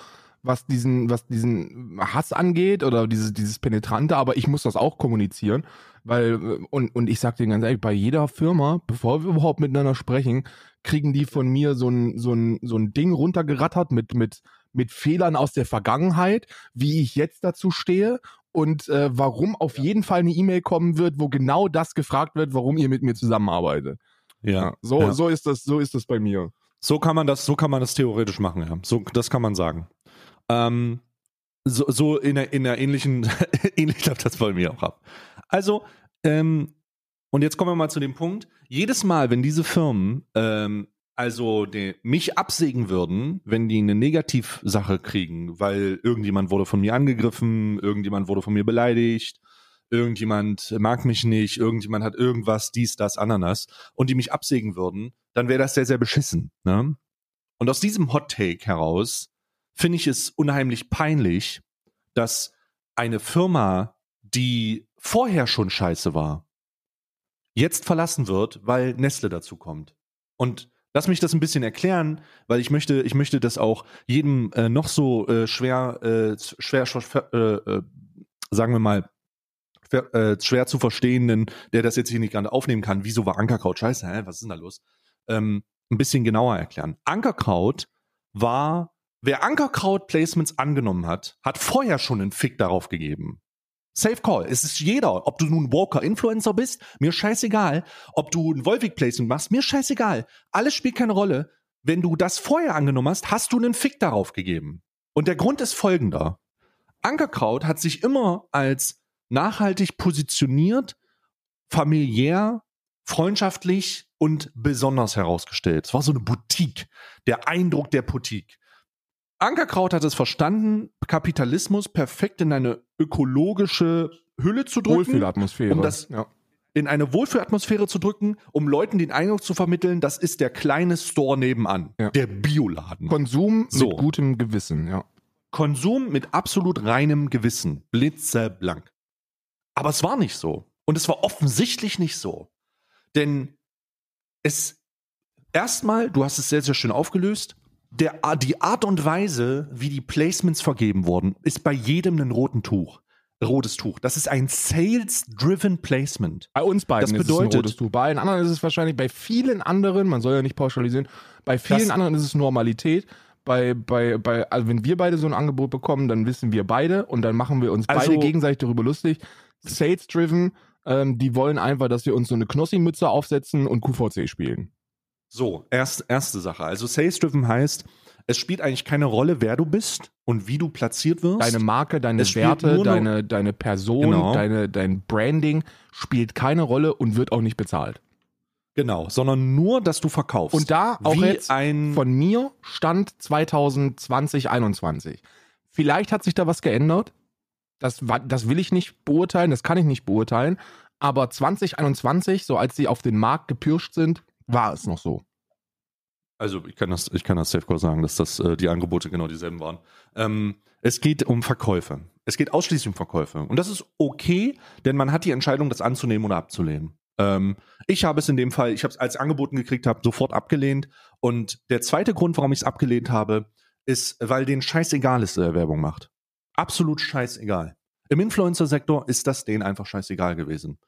Speaker 2: was diesen, was diesen Hass angeht oder dieses, dieses Penetrante, aber ich muss das auch kommunizieren, weil, äh, und, und ich sag dir ganz ehrlich, bei jeder Firma, bevor wir überhaupt miteinander sprechen, kriegen die von mir so ein, so ein, so ein Ding runtergerattert mit, mit, mit Fehlern aus der Vergangenheit, wie ich jetzt dazu stehe und äh, warum auf jeden Fall eine E-Mail kommen wird, wo genau das gefragt wird, warum ihr mit mir zusammenarbeitet.
Speaker 1: ja.
Speaker 2: So,
Speaker 1: ja.
Speaker 2: so ist das, so ist das bei mir.
Speaker 1: So kann man das, so kann man das theoretisch machen, ja. So, das kann man sagen. Ähm, so, so in der, in der ähnlichen, ähnlich läuft das bei mir auch ab. Also, ähm, und jetzt kommen wir mal zu dem Punkt. Jedes Mal, wenn diese Firmen ähm, also die, mich absägen würden, wenn die eine Negativsache kriegen, weil irgendjemand wurde von mir angegriffen, irgendjemand wurde von mir beleidigt, irgendjemand mag mich nicht, irgendjemand hat irgendwas, dies, das, Ananas, und die mich absägen würden, dann wäre das sehr, sehr beschissen. Ne? Und aus diesem Hot Take heraus finde ich es unheimlich peinlich, dass eine Firma, die vorher schon scheiße war, jetzt verlassen wird, weil Nestle dazu kommt. Und lass mich das ein bisschen erklären, weil ich möchte, ich möchte das auch jedem äh, noch so äh, schwer, äh, schwer, schwer äh, äh, sagen wir mal, schwer, äh, schwer zu verstehenden, der das jetzt hier nicht gerade aufnehmen kann. Wieso war Ankerkraut scheiße? Hä? Was ist denn da los? Ähm, ein bisschen genauer erklären. Ankerkraut war, wer Ankerkraut-Placements angenommen hat, hat vorher schon einen Fick darauf gegeben. Safe Call. Es ist jeder. Ob du nun Walker-Influencer bist, mir scheißegal. Ob du ein Wolfig-Placement machst, mir scheißegal. Alles spielt keine Rolle. Wenn du das vorher angenommen hast, hast du einen Fick darauf gegeben. Und der Grund ist folgender. Ankerkraut hat sich immer als nachhaltig positioniert, familiär, freundschaftlich und besonders herausgestellt. Es war so eine Boutique. Der Eindruck der Boutique. Ankerkraut hat es verstanden, Kapitalismus perfekt in eine ökologische Hülle zu drücken,
Speaker 2: Wohlfühlatmosphäre.
Speaker 1: um das-
Speaker 2: ja.
Speaker 1: in eine Wohlfühlatmosphäre zu drücken, um Leuten den Eindruck zu vermitteln, das ist der kleine Store nebenan,
Speaker 2: Ja.
Speaker 1: der Bioladen.
Speaker 2: Konsum
Speaker 1: So.
Speaker 2: mit gutem Gewissen, ja.
Speaker 1: Konsum mit absolut reinem Gewissen, blitzeblank. Aber es war nicht so. Und es war offensichtlich nicht so. Denn es, erstmal, du hast es sehr, sehr schön aufgelöst, der, die Art und Weise, wie die Placements vergeben wurden, ist bei jedem ein roten Tuch. Rotes Tuch. Das ist ein Sales-Driven Placement.
Speaker 2: Bei uns beiden
Speaker 1: Das
Speaker 2: ist es ein
Speaker 1: bedeutet-
Speaker 2: rotes Tuch. Bei allen anderen ist es wahrscheinlich, bei vielen anderen, man soll ja nicht pauschalisieren, bei vielen anderen ist es Normalität. Bei, bei, bei, also wenn wir beide so ein Angebot bekommen, dann wissen wir beide und dann machen wir uns
Speaker 1: Also-
Speaker 2: beide gegenseitig darüber lustig. Sales-driven, ähm, die wollen einfach, dass wir uns so eine Knossi-Mütze aufsetzen und QVC spielen.
Speaker 1: So, erst, erste Sache. Also Sales-Driven heißt, es spielt eigentlich keine Rolle, wer du bist und wie du platziert wirst.
Speaker 2: Deine Marke, deine Werte, deine, deine Person,
Speaker 1: Genau.
Speaker 2: deine, dein Branding spielt keine Rolle und wird auch nicht bezahlt.
Speaker 1: genau, sondern nur, dass du verkaufst.
Speaker 2: Und da auch
Speaker 1: wie
Speaker 2: jetzt
Speaker 1: ein
Speaker 2: von mir stand 2020, 21. Vielleicht hat sich da was geändert. Das, das will ich nicht beurteilen, das kann ich nicht beurteilen. Aber 2021, so als sie auf den Markt gepirscht sind, war es noch so.
Speaker 1: Also ich kann das, ich kann das Safecore sagen, dass das äh, die Angebote genau dieselben waren. Ähm, es geht um Verkäufe. Es geht ausschließlich um Verkäufe. Und das ist okay, denn man hat die Entscheidung, das anzunehmen oder abzulehnen. Ähm, ich habe es in dem Fall, ich habe es als angeboten gekriegt habe, sofort abgelehnt. Und der zweite Grund, warum ich es abgelehnt habe, ist, weil denen scheißegal ist, wer Werbung macht. Absolut scheißegal. Im Influencer-Sektor ist das denen einfach scheißegal gewesen.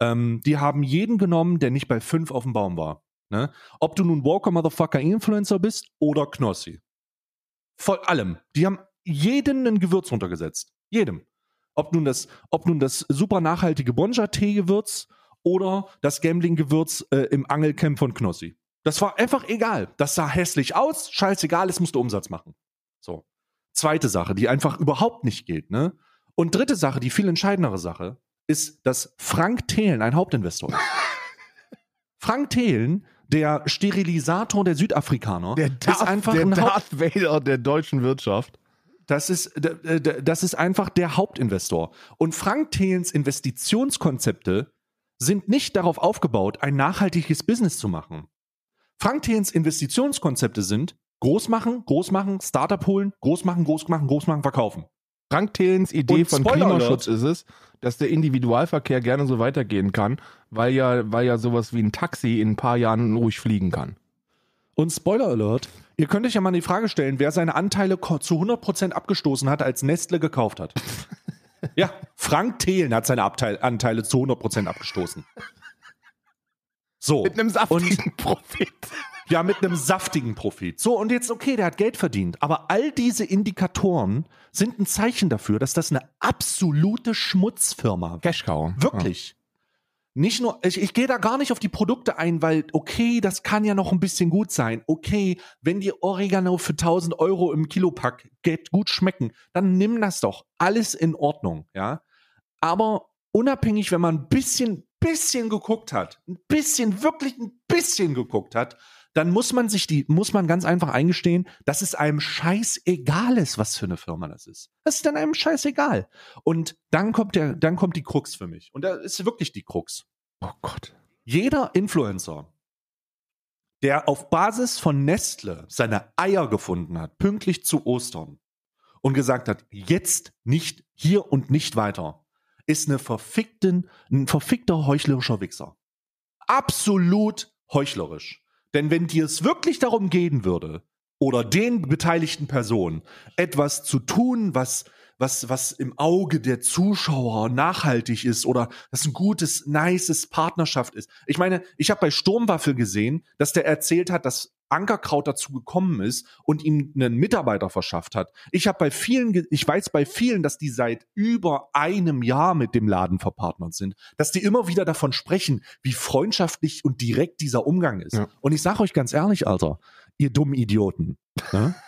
Speaker 1: Ähm, die haben jeden genommen, der nicht bei fünf auf dem Baum war. Ne? Ob du nun Walker Motherfucker Influencer bist oder Knossi. Voll allem. Die haben jeden ein Gewürz runtergesetzt. Jedem. Ob nun das, ob nun das super nachhaltige Bonja-Tee-Gewürz oder das Gambling-Gewürz äh, im Angelcamp von Knossi. Das war einfach egal. Das sah hässlich aus, scheißegal, es musste Umsatz machen. So. Zweite Sache, die einfach überhaupt nicht geht, ne? Und dritte Sache, die viel entscheidendere Sache, ist, dass Frank Thelen ein Hauptinvestor ist. Frank Thelen, der Sterilisator der Südafrikaner,
Speaker 2: Der Darth,
Speaker 1: ist einfach
Speaker 2: der
Speaker 1: ein Haupt
Speaker 2: Darth Vader der deutschen Wirtschaft.
Speaker 1: das ist, d- das ist einfach der Hauptinvestor. Und Frank Thelens Investitionskonzepte sind nicht darauf aufgebaut, ein nachhaltiges Business zu machen. Frank Thelens Investitionskonzepte sind groß machen, groß machen, Startup holen, groß machen, groß machen, groß machen, verkaufen.
Speaker 2: Frank Thelens Idee
Speaker 1: Und
Speaker 2: von Klimaschutz ist es, dass der Individualverkehr gerne so weitergehen kann, weil ja, weil ja sowas wie ein Taxi in ein paar Jahren ruhig fliegen kann.
Speaker 1: Und Spoiler Alert, ihr könnt euch ja mal die Frage stellen, wer seine Anteile zu 100% abgestoßen hat, als Nestle gekauft hat. ja, Frank Thelen hat seine Abteil Anteile zu 100% abgestoßen. So.
Speaker 2: Mit einem saftigen Profit.
Speaker 1: Ja, mit einem saftigen Profit. So, und jetzt, okay, der hat Geld verdient. Aber all diese Indikatoren sind ein Zeichen dafür, dass das eine absolute Schmutzfirma war.
Speaker 2: Cashcow.
Speaker 1: Wirklich. Nicht nur, ich, ich gehe da gar nicht auf die Produkte ein, weil, okay, das kann ja noch ein bisschen gut sein. Okay, wenn die Oregano für 1000 Euro im Kilopack geht, gut schmecken, dann nimm das doch. Alles in Ordnung, ja. Aber unabhängig, wenn man ein bisschen, bisschen geguckt hat, ein bisschen, wirklich ein bisschen geguckt hat, dann muss man sich die, muss man ganz einfach eingestehen, dass es einem scheißegal ist, was für eine Firma das ist. Das ist dann einem scheißegal. Und dann kommt der, dann kommt die Krux für mich. Und da ist wirklich die Krux.
Speaker 2: Oh Gott.
Speaker 1: Jeder Influencer, der auf Basis von Nestle seine Eier gefunden hat, pünktlich zu Ostern, und gesagt hat, jetzt nicht hier und nicht weiter, ist eine verfickten, ein verfickter heuchlerischer Wichser. Absolut heuchlerisch. Denn wenn dir es wirklich darum gehen würde, oder den beteiligten Personen etwas zu tun, was, was, was im Auge der Zuschauer nachhaltig ist oder das ein gutes, nices Partnerschaft ist. Ich meine, ich habe bei Sturmwaffel gesehen, dass der erzählt hat, dass Ankerkraut dazu gekommen ist und ihm einen Mitarbeiter verschafft hat. Ich habe bei vielen, ich weiß bei vielen, dass die seit über einem Jahr mit dem Laden verpartnert sind, dass die immer wieder davon sprechen, wie freundschaftlich und direkt dieser Umgang ist.
Speaker 2: Ja.
Speaker 1: Und ich sage euch ganz ehrlich, Alter, ihr dummen Idioten. Ne?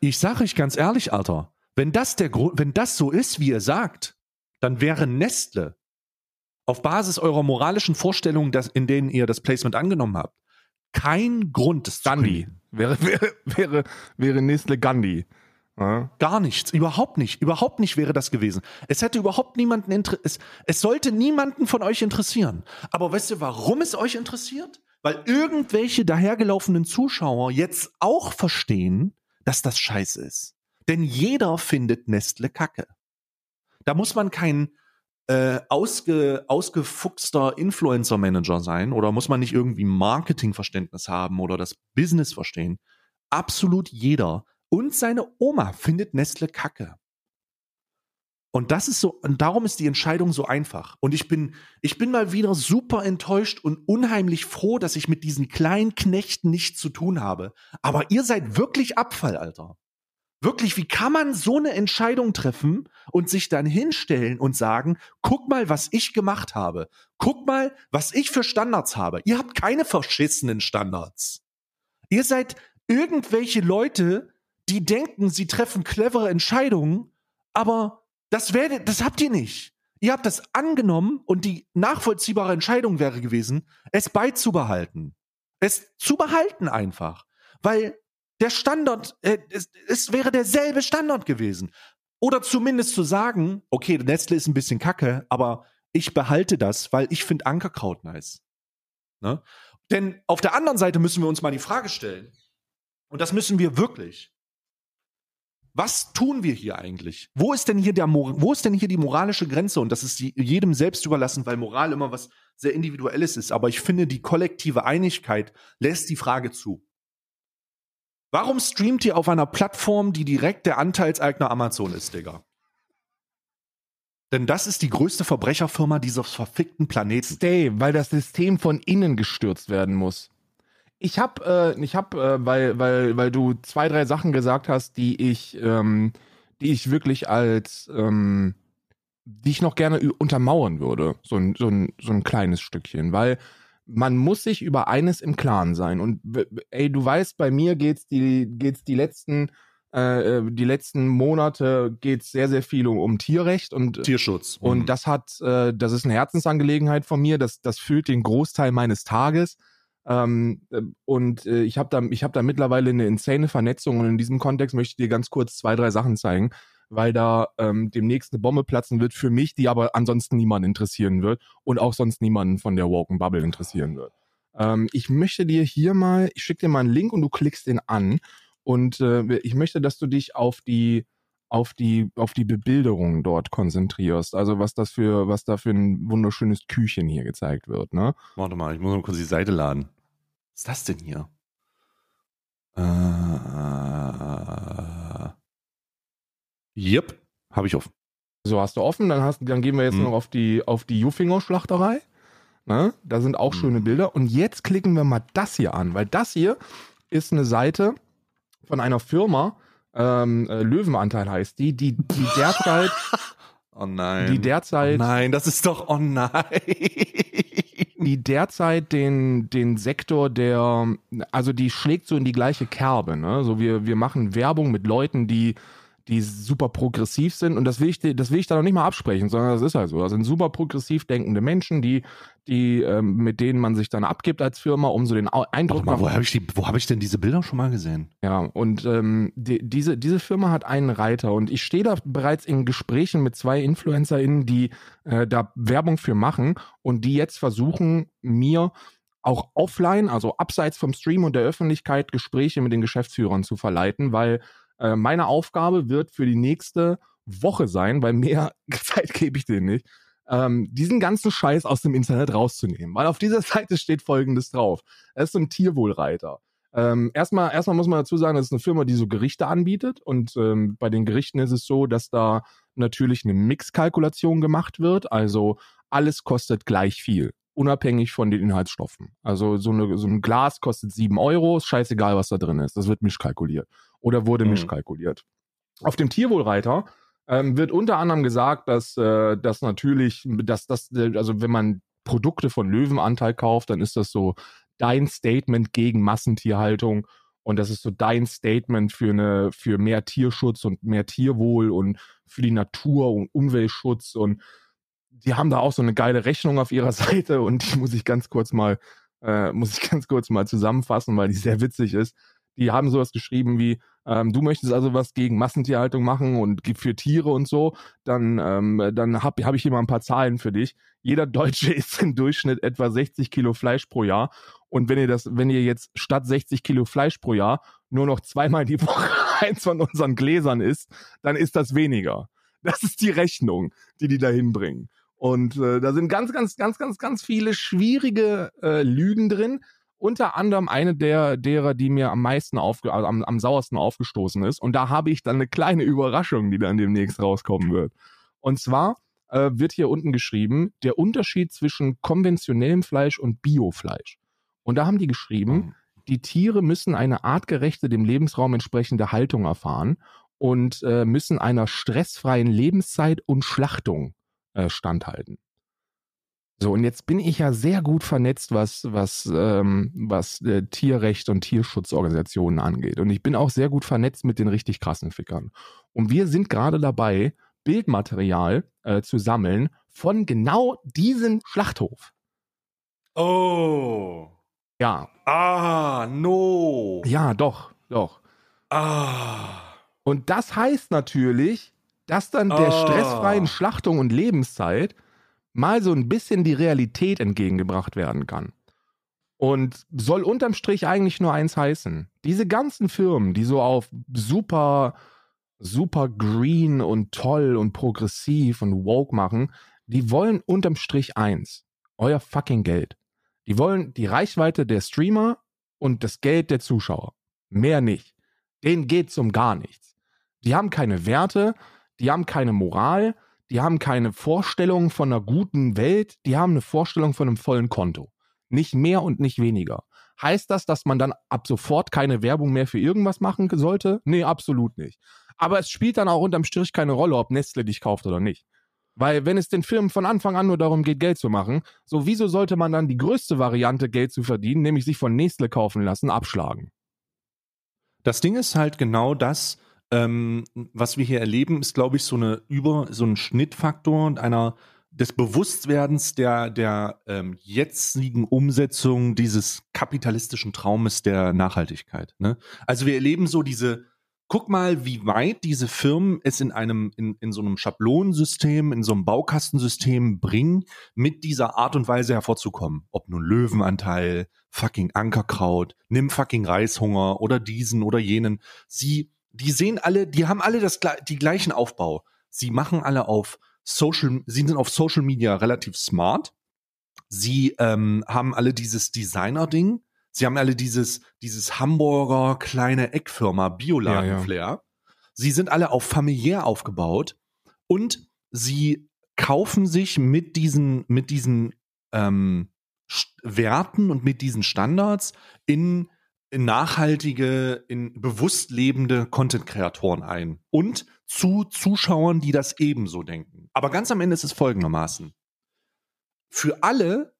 Speaker 1: Ich sage euch ganz ehrlich, Alter, wenn das der Grund, wenn das so ist, wie ihr sagt, dann wäre Nestle auf Basis eurer moralischen Vorstellungen, dass, in denen ihr das Placement angenommen habt, kein Grund, das
Speaker 2: Gandhi. Wäre, wäre, wäre, wäre Nestle Gandhi. Ja.
Speaker 1: Gar nichts, überhaupt nicht, überhaupt nicht wäre das gewesen. Es hätte überhaupt niemanden inter es, es sollte niemanden von euch interessieren. Aber weißt du, warum es euch interessiert? Weil irgendwelche dahergelaufenen Zuschauer jetzt auch verstehen, dass das scheiße ist. Denn jeder findet Nestle Kacke. Da muss man kein äh, ausge, ausgefuchster Influencer-Manager sein oder muss man nicht irgendwie Marketingverständnis haben oder das Business verstehen. Absolut jeder und seine Oma findet Nestle Kacke. Und das ist so, und darum ist die Entscheidung so einfach. Und ich bin, ich bin mal wieder super enttäuscht und unheimlich froh, dass ich mit diesen kleinen Knechten nichts zu tun habe. Aber ihr seid wirklich Abfall, Alter. Wirklich, wie kann man so eine Entscheidung treffen und sich dann hinstellen und sagen, guck mal, was ich gemacht habe. Guck mal, was ich für Standards habe. Ihr habt keine verschissenen Standards. Ihr seid irgendwelche Leute, die denken, sie treffen clevere Entscheidungen, aber das werdet, das habt ihr nicht. Ihr habt das angenommen und die nachvollziehbare Entscheidung wäre gewesen, es beizubehalten. Es zu behalten einfach. Weil der Standard, äh, es, es wäre derselbe Standard gewesen. Oder zumindest zu sagen, okay, Nestle ist ein bisschen kacke, aber ich behalte das, weil ich finde Ankerkraut nice. Ne? Denn auf der anderen Seite müssen wir uns mal die Frage stellen, und das müssen wir wirklich. Was tun wir hier eigentlich? Wo ist denn hier der wo ist denn hier die moralische Grenze? Und das ist jedem selbst überlassen, weil Moral immer was sehr individuelles ist. Aber ich finde, die kollektive Einigkeit lässt die Frage zu. Warum streamt ihr auf einer Plattform, die direkt der Anteilseigner Amazon ist, Digga? Denn das ist die größte Verbrecherfirma dieses verfickten Planeten.
Speaker 2: Stay, weil das System von innen gestürzt werden muss. Ich habe, äh, ich habe, äh, weil, weil, weil du zwei, drei Sachen gesagt hast, die ich, ähm, die ich wirklich als, ähm, die ich noch gerne untermauern würde, so ein, so ein, so ein kleines Stückchen, weil man muss sich über eines im Klaren sein. Und ey, du weißt, bei mir geht's die, geht's die letzten, äh, äh die letzten Monate geht's sehr, sehr viel um, um Tierrecht und
Speaker 1: Tierschutz.
Speaker 2: Und mhm. das hat, äh, das ist eine Herzensangelegenheit von mir. Das, das füllt den Großteil meines Tages. Ähm, äh, und äh, ich habe da, ich habe da mittlerweile eine insane Vernetzung. Und in diesem Kontext möchte ich dir ganz kurz zwei, drei Sachen zeigen weil da ähm, demnächst eine Bombe platzen wird für mich, die aber ansonsten niemanden interessieren wird und auch sonst niemanden von der Woken Bubble interessieren wird. Ähm, ich möchte dir hier mal, ich schicke dir mal einen Link und du klickst den an und äh, ich möchte, dass du dich auf die auf die auf die Bebilderung dort konzentrierst. Also was das für was da für ein wunderschönes Küchen hier gezeigt wird. Ne?
Speaker 1: Warte mal, ich muss mal kurz die Seite laden. Was ist das denn hier? Äh, Yep, habe ich offen.
Speaker 2: So hast du offen, dann, hast, dann gehen wir jetzt hm. noch auf die, auf die Jufinger-Schlachterei. Ne? Da sind auch hm. schöne Bilder. Und jetzt klicken wir mal das hier an, weil das hier ist eine Seite von einer Firma, ähm, äh, Löwenanteil heißt die, die, die derzeit.
Speaker 1: oh nein.
Speaker 2: Die derzeit.
Speaker 1: Oh nein, das ist doch, oh nein.
Speaker 2: die derzeit den, den Sektor der, also die schlägt so in die gleiche Kerbe, ne? So wir, wir machen Werbung mit Leuten, die die super progressiv sind und das will ich, das will ich da noch nicht mal absprechen, sondern das ist halt so. Das sind super progressiv denkende Menschen, die, die ähm, mit denen man sich dann abgibt als Firma, um so den Eindruck.
Speaker 1: Mal, wo habe ich, hab ich denn diese Bilder schon mal gesehen?
Speaker 2: Ja, und ähm, die, diese, diese Firma hat einen Reiter und ich stehe da bereits in Gesprächen mit zwei InfluencerInnen, die äh, da Werbung für machen und die jetzt versuchen, mir auch offline, also abseits vom Stream und der Öffentlichkeit, Gespräche mit den Geschäftsführern zu verleiten, weil äh, meine Aufgabe wird für die nächste Woche sein, weil mehr Zeit gebe ich denen nicht, ähm, diesen ganzen Scheiß aus dem Internet rauszunehmen. Weil auf dieser Seite steht folgendes drauf. Es ist ein Tierwohlreiter. Ähm, erstmal, erstmal muss man dazu sagen, das ist eine Firma, die so Gerichte anbietet. Und ähm, bei den Gerichten ist es so, dass da natürlich eine Mixkalkulation gemacht wird. Also alles kostet gleich viel, unabhängig von den Inhaltsstoffen. Also so, eine, so ein Glas kostet sieben Euro, ist scheißegal, was da drin ist. Das wird mischkalkuliert oder wurde mhm. mischkalkuliert. Auf dem Tierwohlreiter ähm, wird unter anderem gesagt, dass äh, das natürlich, dass das, also wenn man Produkte von Löwenanteil kauft, dann ist das so dein Statement gegen Massentierhaltung und das ist so dein Statement für eine für mehr Tierschutz und mehr Tierwohl und für die Natur und Umweltschutz und die haben da auch so eine geile Rechnung auf ihrer Seite und die muss ich ganz kurz mal äh, muss ich ganz kurz mal zusammenfassen, weil die sehr witzig ist. Die haben sowas geschrieben wie ähm, du möchtest also was gegen Massentierhaltung machen und für Tiere und so, dann, ähm, dann habe hab ich hier mal ein paar Zahlen für dich. Jeder Deutsche isst im Durchschnitt etwa 60 Kilo Fleisch pro Jahr. Und wenn ihr das, wenn ihr jetzt statt 60 Kilo Fleisch pro Jahr nur noch zweimal die Woche eins von unseren Gläsern isst, dann ist das weniger. Das ist die Rechnung, die die da hinbringen. Und äh, da sind ganz, ganz, ganz, ganz, ganz viele schwierige äh, Lügen drin unter anderem eine der derer, die mir am meisten aufge also am, am sauersten aufgestoßen ist. Und da habe ich dann eine kleine Überraschung, die dann demnächst rauskommen wird. Und zwar äh, wird hier unten geschrieben, der Unterschied zwischen konventionellem Fleisch und Biofleisch. Und da haben die geschrieben, mhm. die Tiere müssen eine artgerechte, dem Lebensraum entsprechende Haltung erfahren und äh, müssen einer stressfreien Lebenszeit und Schlachtung äh, standhalten. So, und jetzt bin ich ja sehr gut vernetzt, was, was, ähm, was äh, Tierrecht und Tierschutzorganisationen angeht. Und ich bin auch sehr gut vernetzt mit den richtig krassen Fickern. Und wir sind gerade dabei, Bildmaterial äh, zu sammeln von genau diesem Schlachthof.
Speaker 1: Oh.
Speaker 2: Ja.
Speaker 1: Ah, no.
Speaker 2: Ja, doch, doch.
Speaker 1: Ah.
Speaker 2: Und das heißt natürlich, dass dann der ah. stressfreien Schlachtung und Lebenszeit mal so ein bisschen die Realität entgegengebracht werden kann. Und soll unterm Strich eigentlich nur eins heißen. Diese ganzen Firmen, die so auf super, super green und toll und progressiv und woke machen, die wollen unterm Strich eins. Euer fucking Geld. Die wollen die Reichweite der Streamer und das Geld der Zuschauer. Mehr nicht. Denen geht's um gar nichts. Die haben keine Werte, die haben keine Moral, die haben keine Vorstellung von einer guten Welt, die haben eine Vorstellung von einem vollen Konto. Nicht mehr und nicht weniger. Heißt das, dass man dann ab sofort keine Werbung mehr für irgendwas machen sollte? Nee, absolut nicht. Aber es spielt dann auch unterm Strich keine Rolle, ob Nestle dich kauft oder nicht. Weil wenn es den Firmen von Anfang an nur darum geht, Geld zu machen, so wieso sollte man dann die größte Variante, Geld zu verdienen, nämlich sich von Nestle kaufen lassen, abschlagen?
Speaker 1: Das Ding ist halt genau das, ähm, was wir hier erleben, ist, glaube ich, so eine über, so ein Schnittfaktor einer des Bewusstwerdens der, der ähm, jetzigen Umsetzung dieses kapitalistischen Traumes der Nachhaltigkeit. Ne? Also wir erleben so diese, guck mal, wie weit diese Firmen es in einem, in, in so einem Schablonensystem, in so einem Baukastensystem bringen, mit dieser Art und Weise hervorzukommen. Ob nun Löwenanteil, fucking Ankerkraut, nimm fucking Reishunger oder diesen oder jenen. Sie, die sehen alle, die haben alle das, die gleichen Aufbau. Sie machen alle auf Social, sie sind auf Social Media relativ smart. Sie ähm, haben alle dieses Designer-Ding Sie haben alle dieses, dieses Hamburger kleine Eckfirma Bioladen-Flair. Ja, ja. Sie sind alle auf familiär aufgebaut und sie kaufen sich mit diesen, mit diesen ähm, Werten und mit diesen Standards in, in nachhaltige, in bewusst lebende Content-Kreatoren ein und zu Zuschauern, die das ebenso denken. Aber ganz am Ende ist es folgendermaßen. Für alle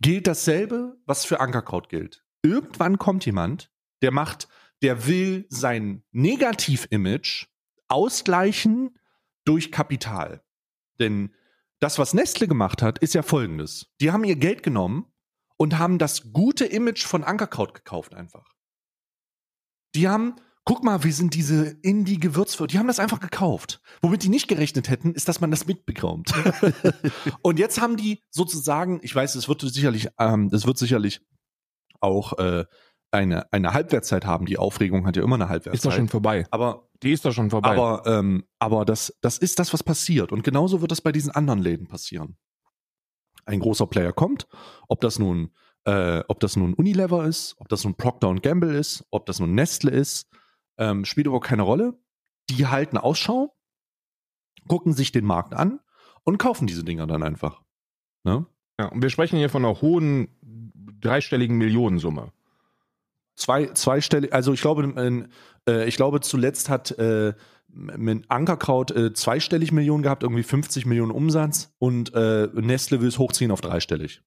Speaker 1: gilt dasselbe, was für Ankerkraut gilt irgendwann kommt jemand, der macht, der will sein Negativ-Image ausgleichen durch Kapital. Denn das, was Nestle gemacht hat, ist ja folgendes. Die haben ihr Geld genommen und haben das gute Image von Ankerkraut gekauft einfach. Die haben, guck mal, wir sind diese Indie-Gewürzwürste, die haben das einfach gekauft. Womit die nicht gerechnet hätten, ist, dass man das mitbekommt. und jetzt haben die sozusagen, ich weiß, es wird sicherlich, ähm, es wird sicherlich auch äh, eine, eine Halbwertszeit haben. Die Aufregung hat ja immer eine Halbwertszeit.
Speaker 2: Ist doch schon vorbei.
Speaker 1: Aber
Speaker 2: die ist doch schon vorbei.
Speaker 1: Aber, ähm, aber das, das ist das, was passiert. Und genauso wird das bei diesen anderen Läden passieren. Ein großer Player kommt, ob das nun, äh, ob das nun Unilever ist, ob das nun Procter Gamble ist, ob das nun Nestle ist, ähm, spielt überhaupt keine Rolle. Die halten Ausschau, gucken sich den Markt an und kaufen diese Dinger dann einfach. Ne?
Speaker 2: Ja, und wir sprechen hier von einer hohen dreistelligen Millionensumme.
Speaker 1: Zwei, zweistellig, also ich glaube, in, äh, ich glaube, zuletzt hat äh, mit Ankerkraut äh, zweistellig Millionen gehabt, irgendwie 50 Millionen Umsatz und äh, Nestle will es hochziehen auf dreistellig.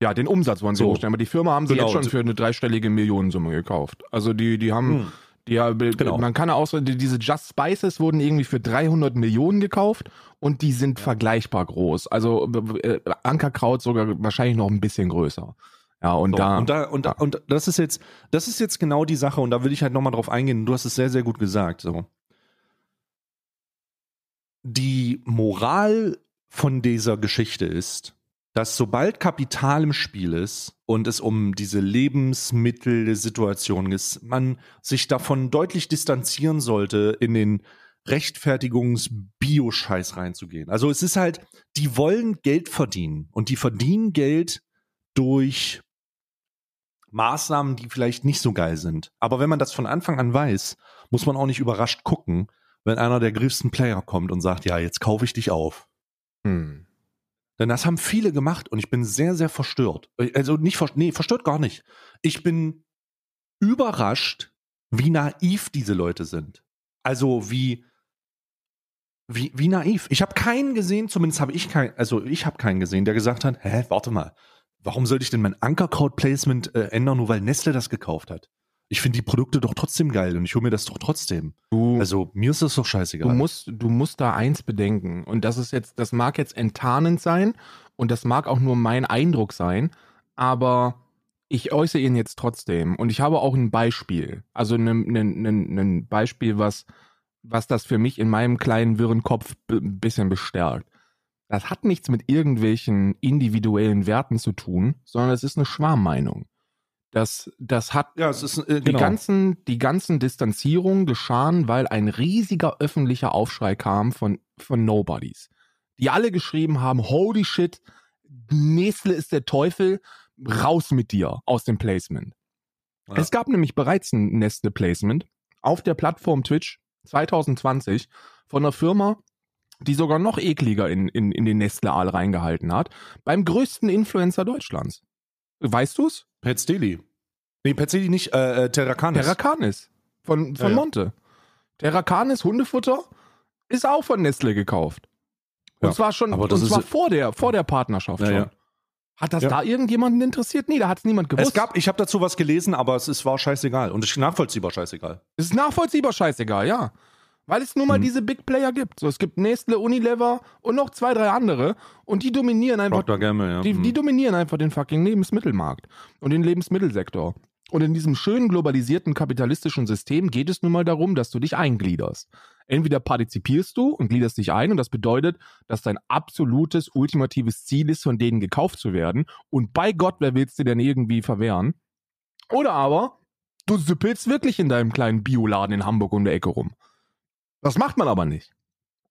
Speaker 2: Ja, den Umsatz wollen sie so. hochstellen, aber die Firma haben sie genau. jetzt schon für eine dreistellige Millionensumme gekauft. Also die, die haben, hm. die, genau. man kann auch so, diese Just Spices wurden irgendwie für 300 Millionen gekauft und die sind ja. vergleichbar groß. Also äh, Ankerkraut sogar wahrscheinlich noch ein bisschen größer. Ja, und so, da.
Speaker 1: Und da, und, da, und das ist jetzt, das ist jetzt genau die Sache, und da will ich halt nochmal drauf eingehen. Du hast es sehr, sehr gut gesagt. So. Die Moral von dieser Geschichte ist, dass sobald Kapital im Spiel ist und es um diese Lebensmittelsituation ist, man sich davon deutlich distanzieren sollte, in den Rechtfertigungs-Bio-Scheiß reinzugehen. Also es ist halt, die wollen Geld verdienen und die verdienen Geld durch Maßnahmen, die vielleicht nicht so geil sind. Aber wenn man das von Anfang an weiß, muss man auch nicht überrascht gucken, wenn einer der größten Player kommt und sagt, ja, jetzt kaufe ich dich auf. Hm. Denn das haben viele gemacht und ich bin sehr, sehr verstört. Also nicht, nee, verstört gar nicht. Ich bin überrascht, wie naiv diese Leute sind. Also wie, wie, wie naiv. Ich habe keinen gesehen, zumindest habe ich keinen, also ich habe keinen gesehen, der gesagt hat, hä, warte mal, warum sollte ich denn mein Ankerkraut-Placement äh, ändern, nur weil Nestle das gekauft hat? Ich finde die Produkte doch trotzdem geil und ich hole mir das doch trotzdem. Du, also mir ist das doch scheißegal.
Speaker 2: Du musst, du musst da eins bedenken und das ist jetzt, das mag jetzt enttarnend sein und das mag auch nur mein Eindruck sein, aber ich äußere ihn jetzt trotzdem und ich habe auch ein Beispiel, also ein, ein, ein, ein Beispiel, was, was das für mich in meinem kleinen wirren Kopf ein bisschen bestärkt. Das hat nichts mit irgendwelchen individuellen Werten zu tun, sondern es ist eine Schwarmmeinung. Das, das hat
Speaker 1: Ja, es ist äh,
Speaker 2: die
Speaker 1: genau.
Speaker 2: ganzen, die ganzen Distanzierungen geschahen, weil ein riesiger öffentlicher Aufschrei kam von, von Nobodies. Die alle geschrieben haben, holy shit, Nestle ist der Teufel, raus mit dir aus dem Placement.
Speaker 1: Ja.
Speaker 2: Es gab nämlich bereits ein Nestle-Placement auf der Plattform Twitch 2020 von einer Firma, die sogar noch ekliger in, in, in den Nestle-Aal reingehalten hat, beim größten Influencer Deutschlands. Weißt du's?
Speaker 1: Pets Daily. Nee, Pets Daily nicht, äh, äh, Terracanis.
Speaker 2: Terracanis von, von
Speaker 1: Ja.
Speaker 2: Monte. Terracanis Hundefutter ist auch von Nestle gekauft. Und zwar schon,
Speaker 1: aber
Speaker 2: und
Speaker 1: das ist-
Speaker 2: zwar vor der, vor der Partnerschaft schon. Hat das
Speaker 1: Ja.
Speaker 2: da irgendjemanden interessiert? Nee, da hat es niemand gewusst.
Speaker 1: Es gab, ich habe dazu was gelesen, aber es, es war scheißegal. Und es ist nachvollziehbar scheißegal.
Speaker 2: Es ist nachvollziehbar scheißegal, ja. Weil es nun mal
Speaker 1: Mhm.
Speaker 2: diese Big Player gibt. So, es gibt Nestle, Unilever und noch zwei, drei andere und die dominieren einfach
Speaker 1: Dr. Gamble, ja.
Speaker 2: Die,
Speaker 1: Mhm.
Speaker 2: die dominieren einfach den fucking Lebensmittelmarkt und den Lebensmittelsektor. Und in diesem schönen globalisierten kapitalistischen System geht es nun mal darum, dass du dich eingliederst. Entweder partizipierst du und gliederst dich ein und das bedeutet, dass dein absolutes, ultimatives Ziel ist, von denen gekauft zu werden. Und bei Gott, wer willst du denn irgendwie verwehren? Oder aber, du süppelst wirklich in deinem kleinen Bioladen in Hamburg um der Ecke rum. Das macht man aber nicht.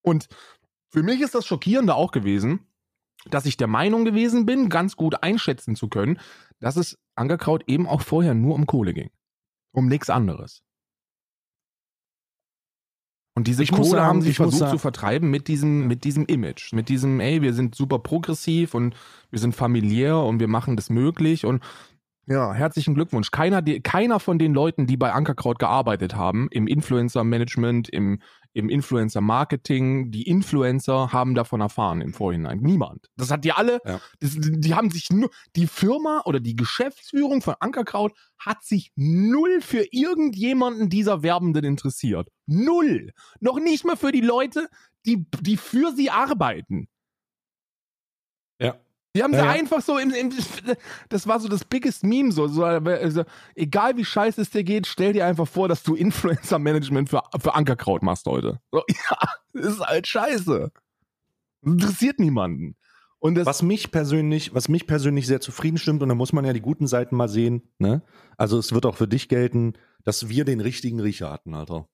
Speaker 2: Und für mich ist das Schockierende auch gewesen, dass ich der Meinung gewesen bin, ganz gut einschätzen zu können, dass es Ankerkraut eben auch vorher nur um Kohle ging. Um nichts anderes. Und diese
Speaker 1: Ich
Speaker 2: Kohle
Speaker 1: sagen,
Speaker 2: haben sie versucht
Speaker 1: sagen-
Speaker 2: zu vertreiben mit diesem, mit diesem Image. Mit diesem, ey, wir sind super progressiv und wir sind familiär und wir machen das möglich und ja, herzlichen Glückwunsch. Keiner, die, keiner von den Leuten, die bei Ankerkraut gearbeitet haben, im Influencer-Management, im, im Influencer-Marketing, die Influencer haben davon erfahren im Vorhinein. Niemand. Das hat die alle,
Speaker 1: Ja.
Speaker 2: das, die haben sich nur, die Firma oder die Geschäftsführung von Ankerkraut hat sich null für irgendjemanden dieser Werbenden interessiert. Null. Noch nicht mal für die Leute, die, die für sie arbeiten. Die haben
Speaker 1: Ja,
Speaker 2: sie
Speaker 1: ja.
Speaker 2: einfach so im, im, das war so das biggest Meme so, so also, egal wie scheiße es dir geht, stell dir einfach vor, dass du Influencer Management für, für Ankerkraut machst heute. So, ja, das ist halt scheiße. Interessiert niemanden. Und das
Speaker 1: Was mich persönlich, was mich persönlich sehr zufrieden stimmt, und da muss man ja die guten Seiten mal sehen, ne? Also es wird auch für dich gelten, dass wir den richtigen Riecher hatten, Alter.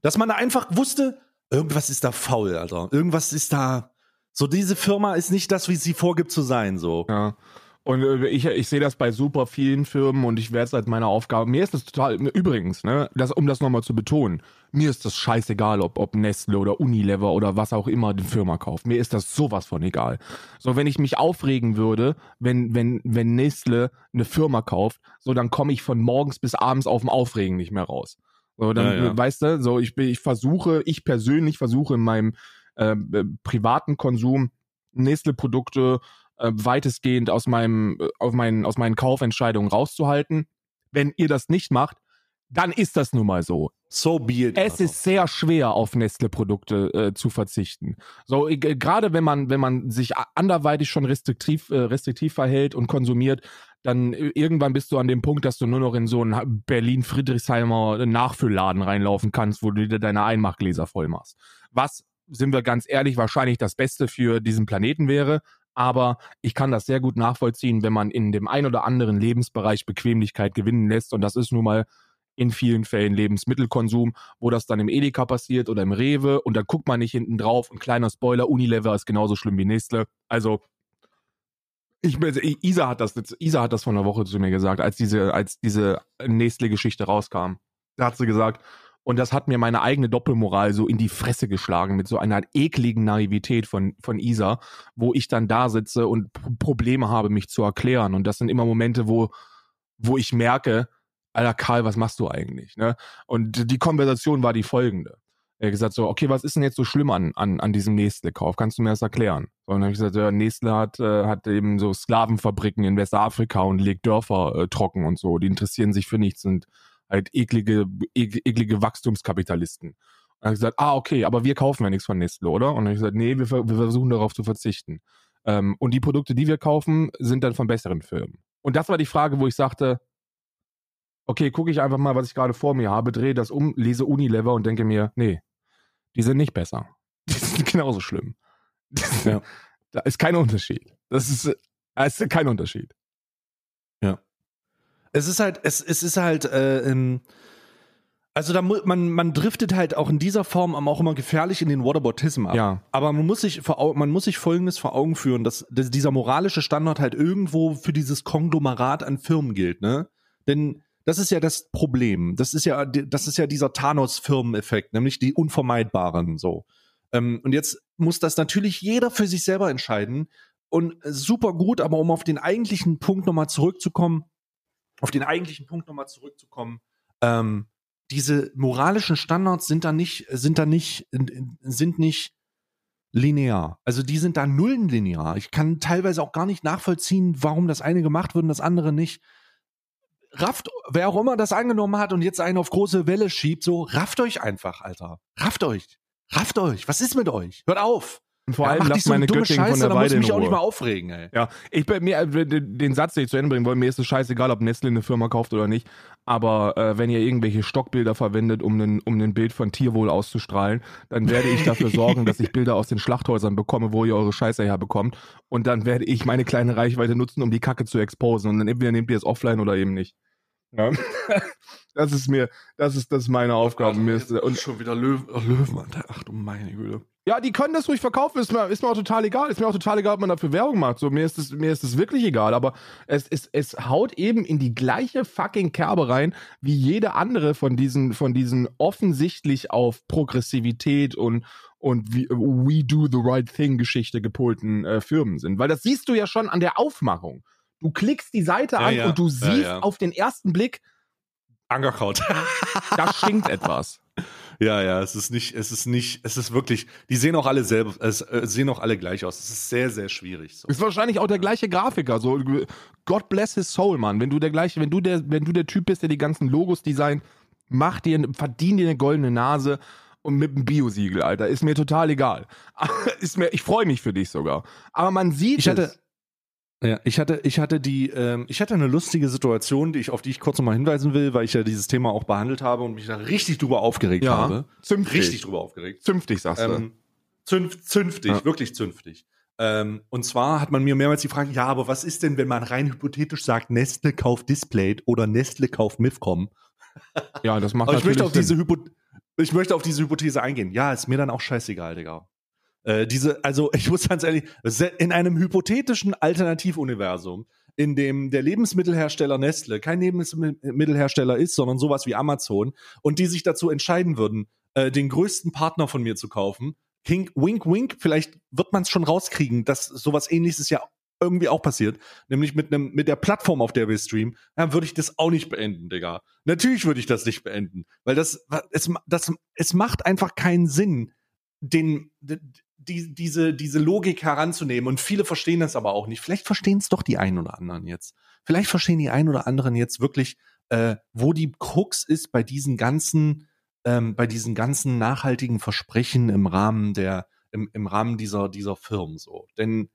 Speaker 1: Dass man da einfach wusste, irgendwas ist da faul, Alter. Irgendwas ist da. So, diese Firma ist nicht das, wie sie vorgibt zu sein, so.
Speaker 2: Ja. Und äh, ich, ich sehe das bei super vielen Firmen und ich werde es als meine Aufgabe. Mir ist das total, übrigens, ne, das, um das nochmal zu betonen, mir ist das scheißegal, ob, ob Nestle oder Unilever oder was auch immer die Firma kauft. Mir ist das sowas von egal. So, wenn ich mich aufregen würde, wenn, wenn, wenn Nestle eine Firma kauft, so, dann komme ich von morgens bis abends auf dem Aufregen nicht mehr raus. So, dann,
Speaker 1: Ja, ja.
Speaker 2: weißt du, so, ich, bin- ich versuche, ich persönlich versuche in meinem äh, äh, privaten Konsum Nestle-Produkte äh, weitestgehend aus meinem, äh, auf meinen, aus meinen Kaufentscheidungen rauszuhalten. Wenn ihr das nicht macht, dann ist das nun mal so.
Speaker 1: So be it.
Speaker 2: Es
Speaker 1: Alter.
Speaker 2: ist sehr schwer, auf Nestle-Produkte äh, zu verzichten. So, äh, gerade wenn man, wenn man sich anderweitig schon restriktiv, äh, restriktiv verhält und konsumiert, dann äh, irgendwann bist du an dem Punkt, dass du nur noch in so einen Berlin-Friedrichsheimer Nachfüllladen reinlaufen kannst, wo du dir deine Einmachgläser voll machst. Was, sind wir ganz ehrlich, wahrscheinlich das Beste für diesen Planeten wäre. Aber ich kann das sehr gut nachvollziehen, wenn man in dem ein oder anderen Lebensbereich Bequemlichkeit gewinnen lässt. Und das ist nun mal in vielen Fällen Lebensmittelkonsum, wo das dann im Edeka passiert oder im Rewe und dann guckt man nicht hinten drauf. Und kleiner Spoiler, Unilever ist genauso schlimm wie Nestle. Also ich Isa hat das, Isa hat das vor einer Woche zu mir gesagt, als diese, als diese Nestle-Geschichte rauskam. Da hat sie gesagt, und das hat mir meine eigene Doppelmoral so in die Fresse geschlagen mit so einer ekligen Naivität von, von Isa, wo ich dann da sitze und Probleme habe, mich zu erklären. Und das sind immer Momente, wo, wo ich merke, Alter Karl, was machst du eigentlich? Ne? Und die Konversation war die folgende. Er hat gesagt so, okay, was ist denn jetzt so schlimm an, an, an diesem Nestle-Kauf? Kannst du mir das erklären? Und dann habe ich gesagt, ja, Nestle hat, äh, hat eben so Sklavenfabriken in Westafrika und legt Dörfer äh, trocken und so. Die interessieren sich für nichts, sind halt eklige, ek, eklige Wachstumskapitalisten. Und dann gesagt, ah, okay, aber wir kaufen ja nichts von Nestle, oder? Und dann habe ich gesagt, nee, wir, wir versuchen darauf zu verzichten. Ähm, und die Produkte, die wir kaufen, sind dann von besseren Firmen. Und das war die Frage, wo ich sagte, okay, gucke ich einfach mal, was ich gerade vor mir habe, drehe das um, lese Unilever und denke mir, nee, die sind nicht besser. Die sind genauso schlimm.
Speaker 1: Ja.
Speaker 2: Da ist kein Unterschied. Das ist, da ist kein Unterschied.
Speaker 1: Es ist halt, es, es ist halt, äh, ähm, also da man, man driftet halt auch in dieser Form auch immer gefährlich in den Whataboutism ab.
Speaker 2: Ja.
Speaker 1: Aber man muss sich vor, man muss sich Folgendes vor Augen führen, dass, dass dieser moralische Standard halt irgendwo für dieses Konglomerat an Firmen gilt, ne? Denn das ist ja das Problem. Das ist ja, das ist ja dieser Thanos-Firmeneffekt, nämlich die unvermeidbaren so. Ähm, und jetzt muss das natürlich jeder für sich selber entscheiden. Und super gut, aber um auf den eigentlichen Punkt nochmal zurückzukommen, auf den eigentlichen Punkt nochmal zurückzukommen, ähm, diese moralischen Standards sind da nicht, sind da nicht, sind nicht linear. Also die sind da nullenlinear. Ich kann teilweise auch gar nicht nachvollziehen, warum das eine gemacht wird und das andere nicht. Rafft, wer auch immer das angenommen hat und jetzt einen auf große Welle schiebt, so rafft euch einfach, Alter. Rafft euch. Rafft euch. Was ist mit euch? Hört auf.
Speaker 2: Und vor
Speaker 1: Ja,
Speaker 2: allem
Speaker 1: nicht so
Speaker 2: meine Göttin von
Speaker 1: Scheiße,
Speaker 2: der
Speaker 1: da muss
Speaker 2: Weide
Speaker 1: ich mich auch nicht mal aufregen, ey.
Speaker 2: Ja, ich mir äh, den Satz, den ich zu Ende bringen wollte, mir ist es scheißegal, ob Nestle eine Firma kauft oder nicht. Aber äh, wenn ihr irgendwelche Stockbilder verwendet, um ein um ein Bild von Tierwohl auszustrahlen, dann werde ich dafür sorgen, dass ich Bilder aus den Schlachthäusern bekomme, wo ihr eure Scheiße herbekommt. Und dann werde ich meine kleine Reichweite nutzen, um die Kacke zu exposen. Und dann entweder nehmt ihr es offline oder eben nicht. Ja. Das ist mir, das ist das ist meine Aufgabe. Mir ist, und
Speaker 1: schon wieder Löwen, Löwen, ach du meine Güte.
Speaker 2: ja, die können das ruhig verkaufen, ist mir, ist mir auch total egal. Ist mir auch total egal, ob man dafür Werbung macht. So, mir ist es, mir ist es wirklich egal. Aber es, es, es haut eben in die gleiche fucking Kerbe rein, wie jede andere von diesen, von diesen offensichtlich auf Progressivität und, und wie, We Do the Right Thing Geschichte gepolten äh, Firmen sind. Weil das siehst du ja schon an der Aufmachung. Du klickst die Seite
Speaker 1: Ja,
Speaker 2: an
Speaker 1: ja.
Speaker 2: und du siehst
Speaker 1: ja.
Speaker 2: auf den ersten Blick,
Speaker 1: Angerkraut.
Speaker 2: da stinkt etwas.
Speaker 1: Ja, ja, es ist nicht, es ist nicht, es ist wirklich, die sehen auch alle selber, es äh, sehen auch alle gleich aus. Es ist sehr, sehr schwierig. So.
Speaker 2: Ist wahrscheinlich auch der gleiche Grafiker. So, God bless his soul, Mann. Wenn du der gleiche, wenn du der, wenn du der Typ bist, der die ganzen Logos designt, mach dir, verdien dir eine goldene Nase und mit einem Biosiegel, Alter. Ist mir total egal. ist mir, ich freue mich für dich sogar. Aber man sieht
Speaker 1: Ich hatte,
Speaker 2: es.
Speaker 1: Ja, ich hatte, ich hatte die, ähm, ich hatte eine lustige Situation, die ich, auf die ich kurz nochmal hinweisen will, weil ich ja dieses Thema auch behandelt habe und mich da richtig drüber aufgeregt
Speaker 2: Ja,
Speaker 1: habe.
Speaker 2: zünftig.
Speaker 1: Richtig drüber aufgeregt.
Speaker 2: Zünftig, sagst du.
Speaker 1: Ähm, zünf, zünftig,
Speaker 2: Ja.
Speaker 1: wirklich zünftig. Ähm, und zwar hat man mir mehrmals die Frage, ja, aber was ist denn, wenn man rein hypothetisch sagt, Nestle kauft Display oder Nestle kauft Mifcom?
Speaker 2: ja, das macht
Speaker 1: Aber ich möchte, auf diese. Hypo ich möchte auf diese Hypothese eingehen. Ja, ist mir dann auch scheißegal, Digga. Äh, diese, also ich muss ganz ehrlich, in einem hypothetischen Alternativuniversum, in dem der Lebensmittelhersteller Nestle kein Lebensmittelhersteller ist, sondern sowas wie Amazon, und die sich dazu entscheiden würden, äh, den größten Partner von mir zu kaufen, King, wink, wink, vielleicht wird man es schon rauskriegen, dass sowas ähnliches ja irgendwie auch passiert, nämlich mit einem mit der Plattform, auf der wir streamen, dann würde ich das auch nicht beenden, Digga. Natürlich würde ich das nicht beenden, weil das es das es macht einfach keinen Sinn, den die, diese diese Logik heranzunehmen und viele verstehen das aber auch nicht. Vielleicht verstehen es doch die einen oder anderen jetzt. Vielleicht verstehen die einen oder anderen jetzt wirklich, äh, wo die Krux ist bei diesen ganzen ähm, bei diesen ganzen nachhaltigen Versprechen im Rahmen der im, im Rahmen dieser dieser Firmen so, denn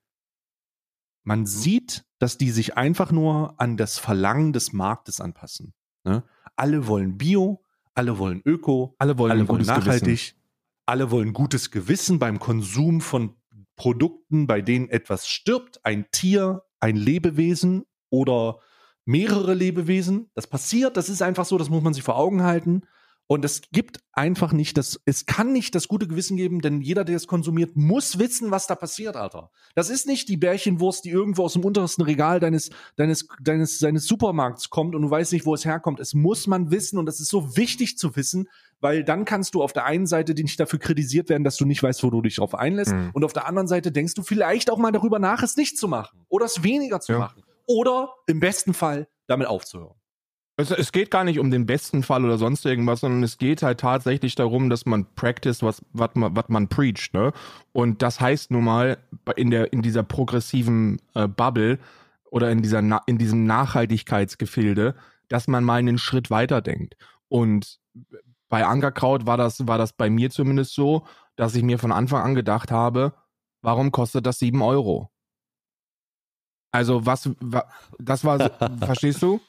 Speaker 1: man sieht, dass die sich einfach nur an das Verlangen des Marktes anpassen. Ne? Alle wollen Bio, alle wollen Öko,
Speaker 2: Alle wollen
Speaker 1: alle wollen nachhaltig,
Speaker 2: Gewissen.
Speaker 1: Alle wollen gutes Gewissen beim Konsum von Produkten, bei denen etwas stirbt, ein Tier, ein Lebewesen oder mehrere Lebewesen. Das passiert, das ist einfach so, das muss man sich vor Augen halten. Und es gibt einfach nicht das, es kann nicht das gute Gewissen geben, denn jeder, der es konsumiert, muss wissen, was da passiert, Alter. Das ist nicht die Bärchenwurst, die irgendwo aus dem untersten Regal deines, deines, deines, deines Supermarkts kommt und du weißt nicht, wo es herkommt. Es muss man wissen und das ist so wichtig zu wissen, weil dann kannst du auf der einen Seite nicht dafür kritisiert werden, dass du nicht weißt, wo du dich drauf einlässt
Speaker 2: Mhm.
Speaker 1: und auf der anderen Seite denkst du vielleicht auch mal darüber nach, es nicht zu machen oder es weniger zu
Speaker 2: Ja.
Speaker 1: machen oder im besten Fall damit aufzuhören.
Speaker 2: Es, es geht gar nicht um den besten Fall oder sonst irgendwas, sondern es geht halt tatsächlich darum, dass man practice, was, was, man, was man preacht, ne? Und das heißt nun mal, in, der, in dieser progressiven äh, Bubble oder in, dieser, in diesem Nachhaltigkeitsgefilde, dass man mal einen Schritt weiter denkt. Und bei Ankerkraut war das, war das bei mir zumindest so, dass ich mir von Anfang an gedacht habe, warum kostet das 7 Euro? Also was, wa, das war, verstehst du?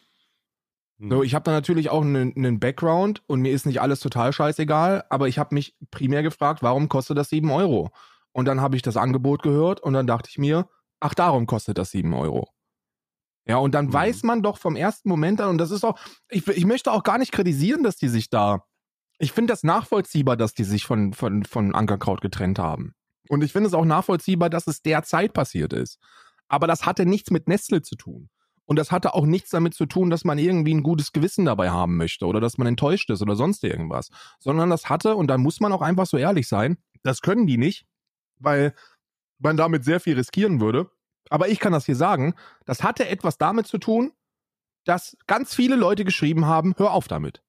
Speaker 2: So, ich habe da natürlich auch einen, einen Background und mir ist nicht alles total scheißegal, aber ich habe mich primär gefragt, warum kostet das 7 Euro? Und dann habe ich das Angebot gehört und dann dachte ich mir, ach, darum kostet das 7 Euro. Ja, und dann
Speaker 1: Mhm.
Speaker 2: weiß man doch vom ersten Moment an, und das ist auch, ich, ich möchte auch gar nicht kritisieren, dass die sich da, ich finde das nachvollziehbar, dass die sich von, von, von Ankerkraut getrennt haben. Und ich finde es auch nachvollziehbar, dass es derzeit passiert ist. Aber das hatte nichts mit Nestle zu tun. Und das hatte auch nichts damit zu tun, dass man irgendwie ein gutes Gewissen dabei haben möchte oder dass man enttäuscht ist oder sonst irgendwas. Sondern das hatte, und da muss man auch einfach so ehrlich sein, das können die nicht, weil man damit sehr viel riskieren würde. Aber ich kann das hier sagen, das hatte etwas damit zu tun, dass ganz viele Leute geschrieben haben, hör auf damit.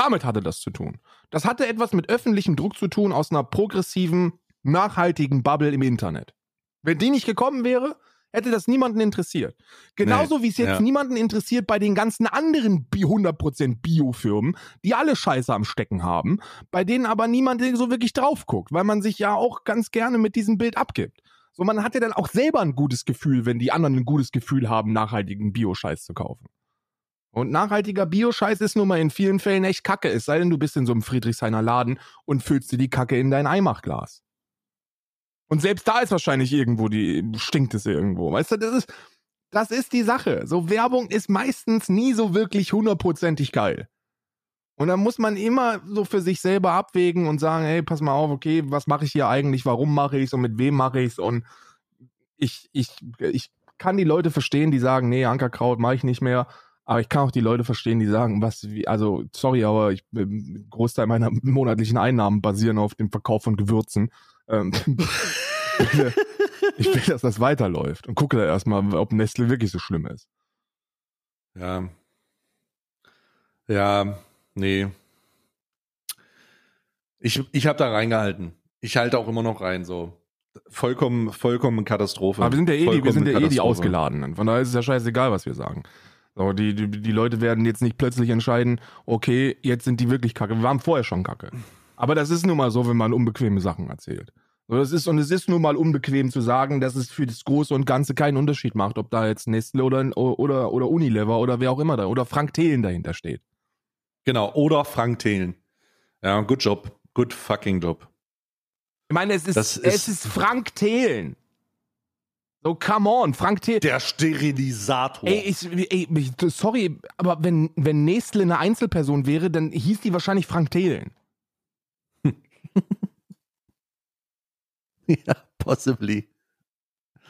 Speaker 2: Damit hatte das zu tun. Das hatte etwas mit öffentlichem Druck zu tun aus einer progressiven, nachhaltigen Bubble im Internet. Wenn die nicht gekommen wäre, hätte das niemanden interessiert. Genauso wie es jetzt
Speaker 1: ja.
Speaker 2: niemanden interessiert bei den ganzen anderen Bi- 100% Bio-Firmen, die alle Scheiße am Stecken haben, bei denen aber niemand so wirklich drauf guckt, weil man sich ja auch ganz gerne mit diesem Bild abgibt. So, man hat ja dann auch selber ein gutes Gefühl, wenn die anderen ein gutes Gefühl haben, nachhaltigen Bio-Scheiß zu kaufen. Und nachhaltiger Bio-Scheiß ist nun mal in vielen Fällen echt Kacke, es sei denn, du bist in so einem Friedrichshainer Laden und füllst dir die Kacke in dein Eimachglas. Und selbst da ist wahrscheinlich irgendwo die, stinkt es irgendwo. Weißt du, das ist, das ist die Sache. So Werbung ist meistens nie so wirklich hundertprozentig geil. Und dann muss man immer so für sich selber abwägen und sagen, hey, pass mal auf, okay, was mache ich hier eigentlich, warum mache ich es und mit wem mache ich es und ich, ich, ich kann die Leute verstehen, die sagen, nee, Ankerkraut mache ich nicht mehr, aber ich kann auch die Leute verstehen, die sagen, was, wie, also, sorry, aber ich, ein Großteil meiner monatlichen Einnahmen basieren auf dem Verkauf von Gewürzen. Ähm, ich, will, ich will, dass das weiterläuft und gucke da erstmal, ob Nestle wirklich so schlimm ist.
Speaker 1: Ja. Ja, nee. Ich, ich habe da reingehalten. Ich halte auch immer noch rein, so. Vollkommen, vollkommen Katastrophe.
Speaker 2: Aber wir sind ja eh, die, wir sind ja eh die. Ausgeladenen. Von daher ist es ja scheißegal, was wir sagen. So, die, die, die Leute werden jetzt nicht plötzlich entscheiden, okay, jetzt sind die wirklich kacke. Wir waren vorher schon kacke. Aber das ist nun mal so, wenn man unbequeme Sachen erzählt. So, das ist, und es ist nun mal unbequem zu sagen, dass es für das Große und Ganze keinen Unterschied macht, ob da jetzt Nestle oder, oder, oder Unilever oder wer auch immer da, oder Frank Thelen dahinter steht.
Speaker 1: Genau, oder Frank Thelen. Ja, good job. Good fucking job.
Speaker 2: Ich meine, es ist,
Speaker 1: Das
Speaker 2: es
Speaker 1: ist-
Speaker 2: ist Frank Thelen. So, come on, Frank Thelen.
Speaker 1: Der Sterilisator.
Speaker 2: Ey, ich, ey, sorry, aber wenn, wenn Nestle eine Einzelperson wäre, dann hieß die wahrscheinlich Frank Thelen.
Speaker 1: ja, possibly.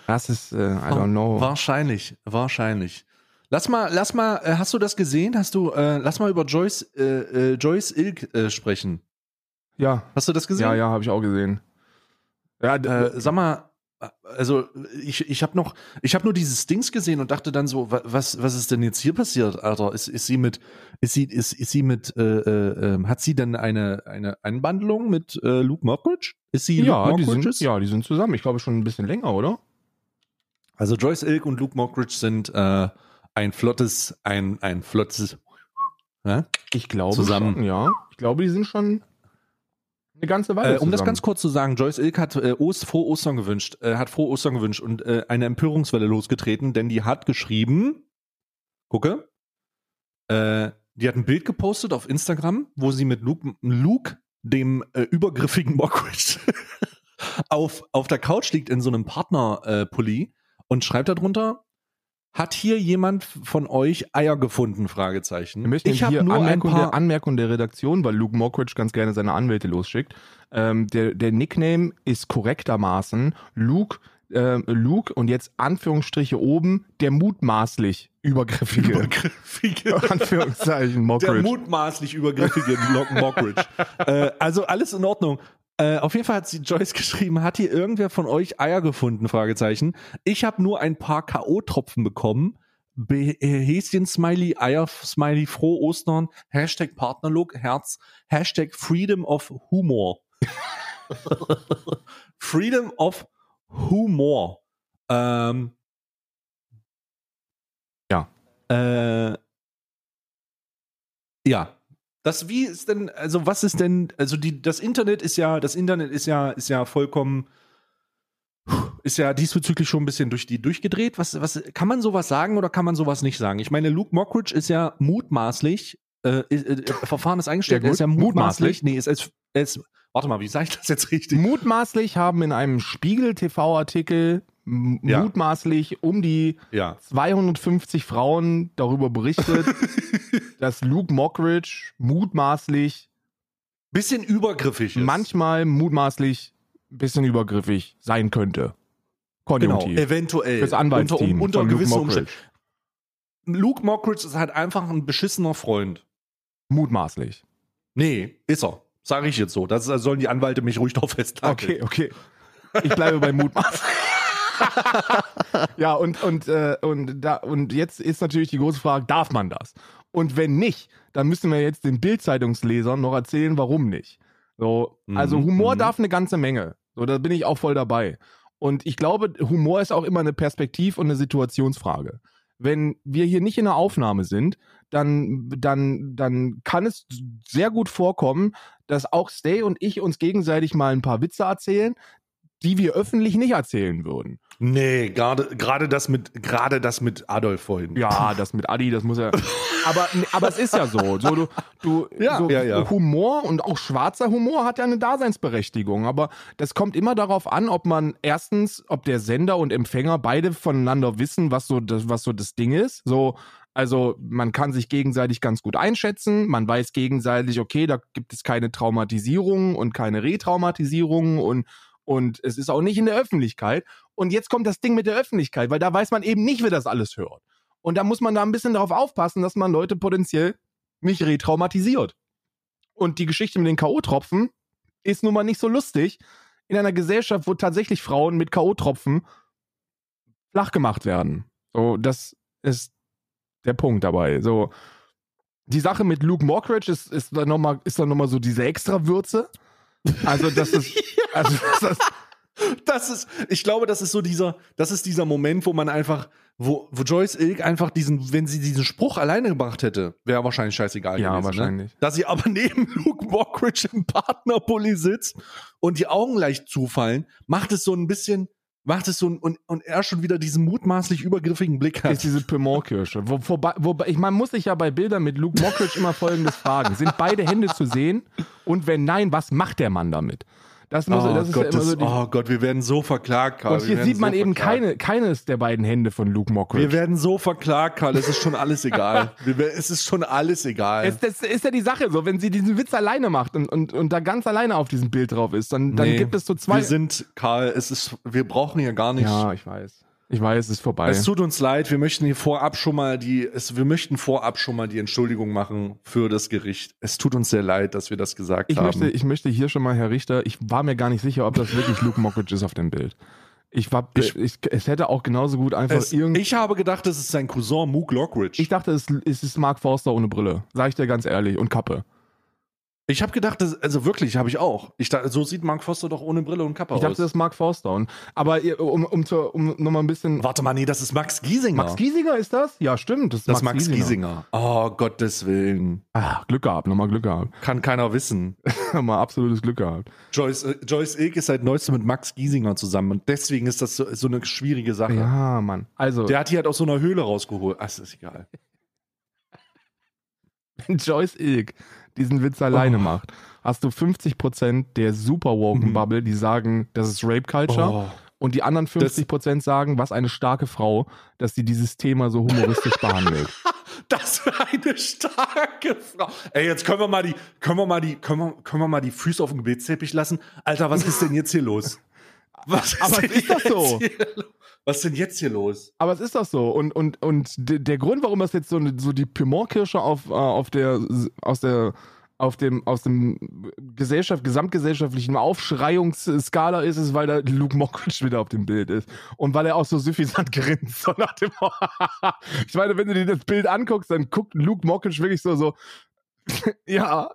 Speaker 2: Das ist, äh, I don't know.
Speaker 1: Wahrscheinlich, wahrscheinlich. Lass mal, lass mal, äh, hast du das gesehen? Hast du, äh, lass mal über Joyce, äh, äh, Joyce Ilk äh, sprechen.
Speaker 2: Ja,
Speaker 1: Hast du das gesehen?
Speaker 2: ja, ja, habe ich auch gesehen. Ja,
Speaker 1: sag mal, also ich, ich habe noch, ich habe nur dieses Dings gesehen und dachte dann so, wa- was, was ist denn jetzt hier passiert, Alter? Ist, ist sie mit, ist sie, ist, ist sie mit, äh, äh, ähm, hat sie denn eine, eine Anbandlung mit äh, Luke Mockridge? Ist sie
Speaker 2: ja,
Speaker 1: Luke
Speaker 2: die sind, ja, die sind zusammen. Ich glaube schon ein bisschen länger, oder?
Speaker 1: Also Joyce Ilk und Luke Mockridge sind äh, ein flottes, ein, ein flottes, ja?
Speaker 2: Ich glaube
Speaker 1: Zusammen.
Speaker 2: schon, ja. Ich glaube, die sind schon eine ganze Weile
Speaker 1: Äh, um das
Speaker 2: zusammen.
Speaker 1: ganz kurz zu sagen, Joyce Ilk hat äh, Ost, frohe Ostern gewünscht, äh, hat frohe Ostern gewünscht und äh, eine Empörungswelle losgetreten, denn die hat geschrieben, gucke, äh, die hat ein Bild gepostet auf Instagram, wo sie mit Luke, Luke dem äh, übergriffigen Mockridge, auf, auf der Couch liegt in so einem Partnerpulli äh, und schreibt darunter, hat hier jemand von euch Eier gefunden? Fragezeichen.
Speaker 2: Wir möchten
Speaker 1: ich habe
Speaker 2: hier
Speaker 1: nur ein
Speaker 2: Anmerkung,
Speaker 1: paar.
Speaker 2: der, Anmerkung der Redaktion, weil Luke Mockridge ganz gerne seine Anwälte losschickt. Ähm, der, der Nickname ist korrektermaßen Luke, ähm, Luke und jetzt Anführungsstriche oben der mutmaßlich übergriffige.
Speaker 1: übergriffige
Speaker 2: Anführungszeichen
Speaker 1: Der
Speaker 2: Mockridge.
Speaker 1: mutmaßlich übergriffige Lock Mockridge. äh, also alles in Ordnung. Äh, auf jeden Fall hat sie Joyce geschrieben, hat hier irgendwer von euch Eier gefunden? Fragezeichen. Ich habe nur ein paar K.O.-Tropfen bekommen. Be äh, Häschen Smiley, Eier Smiley, frohe Ostern, Hashtag Partnerlook, Herz, Hashtag Freedom of Humor. Freedom of Humor. Ähm,
Speaker 2: Ja.
Speaker 1: Äh, ja. Das, wie ist denn, also was ist denn, also die, das Internet ist ja, das Internet ist ja, ist ja vollkommen, ist ja diesbezüglich schon ein bisschen durch die durchgedreht. Was, was, kann man sowas sagen oder kann man sowas nicht sagen? Ich meine, Luke Mockridge ist ja mutmaßlich, äh, äh, äh, Verfahren ist eingestellt,
Speaker 2: Ja,
Speaker 1: er ist ja mutmaßlich,
Speaker 2: Mutmaßlich.
Speaker 1: nee, ist, ist, ist, warte mal, wie sage ich das jetzt richtig?
Speaker 2: Mutmaßlich haben in einem Spiegel-TV-Artikel
Speaker 1: Ja.
Speaker 2: mutmaßlich um die
Speaker 1: Ja.
Speaker 2: 250 Frauen darüber berichtet, dass Luke Mockridge mutmaßlich,
Speaker 1: Bisschen übergriffig ist.
Speaker 2: manchmal mutmaßlich ein bisschen übergriffig sein könnte.
Speaker 1: Genau,
Speaker 2: Konjunktiv.
Speaker 1: eventuell.
Speaker 2: Fürs Anwaltsteam
Speaker 1: Unter, unter gewissen. Umständen. Luke Mockridge ist halt einfach ein beschissener Freund.
Speaker 2: Mutmaßlich.
Speaker 1: Nee, ist er. Sage ich jetzt so. Das da sollen die Anwälte mich ruhig drauf festnageln.
Speaker 2: Okay, okay. Ich bleibe bei mutmaßlich. ja, und, und, äh, und, da, und jetzt ist natürlich die große Frage, darf man das? Und wenn nicht, dann müssen wir jetzt den Bild-Zeitungslesern noch erzählen, warum nicht. So, also
Speaker 1: Mhm,
Speaker 2: Humor
Speaker 1: mhm.
Speaker 2: darf eine ganze Menge. So, da bin ich auch voll dabei. Und ich glaube, Humor ist auch immer eine Perspektiv- und eine Situationsfrage. Wenn wir hier nicht in einer Aufnahme sind, dann, dann, dann kann es sehr gut vorkommen, dass auch Stay und ich uns gegenseitig mal ein paar Witze erzählen, die wir öffentlich nicht erzählen würden.
Speaker 1: Nee, gerade gerade das mit gerade das mit Adolf vorhin.
Speaker 2: Ja, das mit Adi, das muss ja. Aber, aber es ist ja so. so du, du,
Speaker 1: Ja,
Speaker 2: so
Speaker 1: ja, ja.
Speaker 2: Humor und auch schwarzer Humor hat ja eine Daseinsberechtigung. Aber das kommt immer darauf an, ob man erstens, ob der Sender und Empfänger beide voneinander wissen, was so das, was so das Ding ist. So, also man kann sich gegenseitig ganz gut einschätzen. Man weiß gegenseitig, okay, da gibt es keine Traumatisierung und keine Retraumatisierung und und es ist auch nicht in der Öffentlichkeit. Und jetzt kommt das Ding mit der Öffentlichkeit, weil da weiß man eben nicht, wer das alles hört. Und da muss man da ein bisschen darauf aufpassen, dass man Leute potenziell nicht retraumatisiert. Und die Geschichte mit den K.O.-Tropfen ist nun mal nicht so lustig in einer Gesellschaft, wo tatsächlich Frauen mit K.O.-Tropfen flach gemacht werden. So, das ist der Punkt dabei. So, die Sache mit Luke Mockridge ist, ist dann nochmal noch so diese Extrawürze. Also, das ist. Also, das ist
Speaker 1: Das ist, ich glaube, das ist so dieser, das ist dieser Moment, wo man einfach, wo, wo Joyce Ilk einfach diesen, wenn sie diesen Spruch alleine gebracht hätte, wäre wahrscheinlich scheißegal
Speaker 2: Ja,
Speaker 1: gewesen.
Speaker 2: wahrscheinlich.
Speaker 1: Ne? Dass sie aber neben Luke Mockridge im Partnerpulli sitzt und die Augen leicht zufallen, macht es so ein bisschen, macht es so ein, und, und er schon wieder diesen mutmaßlich übergriffigen Blick hat.
Speaker 2: ist diese Pimont-Kirsche. Wo, wobei, wobei, ich, man muss sich ja bei Bildern mit Luke Mockridge immer folgendes fragen. Sind beide Hände zu sehen? Und wenn nein, was macht der Mann damit? Das, muss,
Speaker 1: oh,
Speaker 2: das ist
Speaker 1: Gott,
Speaker 2: ja immer so die,
Speaker 1: oh Gott, wir werden so verklagt, Karl.
Speaker 2: Und hier sieht man
Speaker 1: so
Speaker 2: eben
Speaker 1: verklagt.
Speaker 2: keine, keines der beiden Hände von Luke Mockridge.
Speaker 1: Wir werden so verklagt, Karl. Es ist schon alles egal. Es ist schon alles egal.
Speaker 2: Es, das ist ja die Sache so, wenn sie diesen Witz alleine macht und, und, und da ganz alleine auf diesem Bild drauf ist, dann, dann
Speaker 1: Nee,
Speaker 2: gibt es so zwei.
Speaker 1: Wir sind, Karl, es ist, wir brauchen hier gar nicht.
Speaker 2: ja, ich weiß. Ich weiß, es ist vorbei.
Speaker 1: Es tut uns leid, wir möchten hier vorab schon mal die, es, wir möchten vorab schon mal die Entschuldigung machen für das Gericht. Es tut uns sehr leid, dass wir das gesagt
Speaker 2: Ich
Speaker 1: haben.
Speaker 2: möchte, ich möchte hier schon mal, Herr Richter, ich war mir gar nicht sicher, ob das wirklich Luke Mockridge ist auf dem Bild. Ich war,
Speaker 1: Ich-
Speaker 2: ich, es hätte auch genauso gut einfach
Speaker 1: es,
Speaker 2: irgend.
Speaker 1: ich habe gedacht, das ist sein Cousin Mook Lockridge.
Speaker 2: Ich dachte, es, es ist Mark Forster ohne Brille. Sag ich dir ganz ehrlich. Und Kappe.
Speaker 1: Ich habe gedacht, das, also wirklich, habe ich auch. Ich dachte, so sieht Mark Foster doch ohne Brille und Kappe
Speaker 2: Ich dachte,
Speaker 1: aus.
Speaker 2: das ist Mark Forster. Und, aber um, um, zu, um nochmal ein bisschen.
Speaker 1: Warte mal, nee, das ist Max Giesinger.
Speaker 2: Max Giesinger ist das? Ja, stimmt. Das ist
Speaker 1: das ist
Speaker 2: Max,
Speaker 1: Max Giesinger. Oh, Gottes Willen.
Speaker 2: Ah, Glück gehabt, nochmal Glück gehabt.
Speaker 1: Kann keiner wissen.
Speaker 2: Nochmal absolutes Glück gehabt.
Speaker 1: Joyce, äh, Joyce Ilk ist seit neuestem mit Max Giesinger zusammen und deswegen ist das so, so eine schwierige Sache.
Speaker 2: Ja, Mann. Also,
Speaker 1: Der hat die halt aus so einer Höhle rausgeholt. Ach, ist egal.
Speaker 2: Joyce Ilk diesen Witz alleine
Speaker 1: Oh.
Speaker 2: macht, hast du 50% der super woken
Speaker 1: Mhm.
Speaker 2: Bubble, die sagen, das ist Rape Culture.
Speaker 1: Oh.
Speaker 2: Und die anderen 50% sagen, was eine starke Frau, dass sie dieses Thema so humoristisch behandelt.
Speaker 1: Das für eine starke Frau. Ey, jetzt können wir mal die, können wir mal die, können wir, können wir mal die Füße auf den Gebetsteppich lassen? Alter, was ist denn jetzt hier los? Was ist
Speaker 2: Aber ist
Speaker 1: jetzt
Speaker 2: so.
Speaker 1: hier lo- Was ist denn jetzt hier los?
Speaker 2: Aber es ist doch so. Und, und, und de- der Grund, warum das jetzt so, eine- so die Piment-Kirsche auf, äh, auf der, aus der, auf dem, aus dem Gesellschaft, gesamtgesellschaftlichen Aufschreiungsskala ist, ist, weil da Luke Mockridge wieder auf dem Bild ist. Und weil er auch so suffisant grinst. So nach dem ich meine, wenn du dir das Bild anguckst, dann guckt Luke Mockridge wirklich so, so, ja.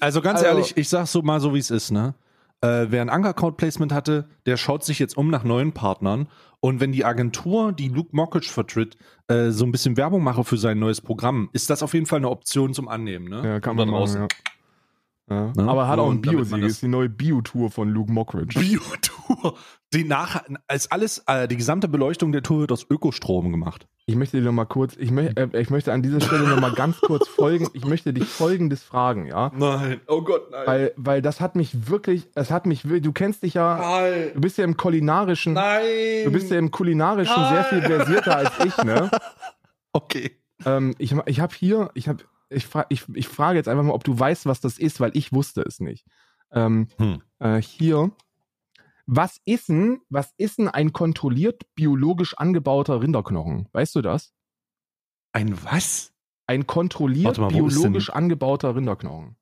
Speaker 1: Also ganz
Speaker 2: Also-
Speaker 1: ehrlich, ich sag's so mal so, wie es ist, ne? Äh, wer ein Anker-Account-Placement hatte, der schaut sich jetzt um nach neuen Partnern. Und wenn die Agentur, die Luke Mockridge vertritt, äh, so ein bisschen Werbung mache für sein neues Programm, ist das auf jeden Fall eine Option zum Annehmen, ne?
Speaker 2: Ja, kann man machen, ja. Ja.
Speaker 1: Ne?
Speaker 2: Aber er hat auch
Speaker 1: Und
Speaker 2: ein Bio-Siegel.
Speaker 1: das-
Speaker 2: ist die neue Bio-Tour von Luke Mockridge.
Speaker 1: Biotour. Die nach, als alles, äh, die gesamte Beleuchtung der Tour wird aus Ökostrom gemacht.
Speaker 2: Ich möchte dir noch mal kurz, ich, mö äh, ich möchte an dieser Stelle noch mal ganz kurz folgen, ich möchte dich folgendes fragen, ja?
Speaker 1: Nein, oh Gott, nein.
Speaker 2: Weil, weil das hat mich wirklich, es hat mich, du kennst dich ja,
Speaker 1: Nein.
Speaker 2: du bist ja im kulinarischen,
Speaker 1: Nein.
Speaker 2: du bist ja im kulinarischen sehr viel versierter als ich, ne?
Speaker 1: Okay.
Speaker 2: Ähm, ich ich habe hier, ich habe, ich, fra ich, ich frage jetzt einfach mal, ob du weißt, was das ist, weil ich wusste es nicht. Ähm,
Speaker 1: Hm.
Speaker 2: äh, hier, was ist denn, was ist denn ein kontrolliert biologisch angebauter Rinderknochen? Weißt du das?
Speaker 1: Ein was?
Speaker 2: Ein kontrolliert
Speaker 1: mal,
Speaker 2: biologisch angebauter Rinderknochen.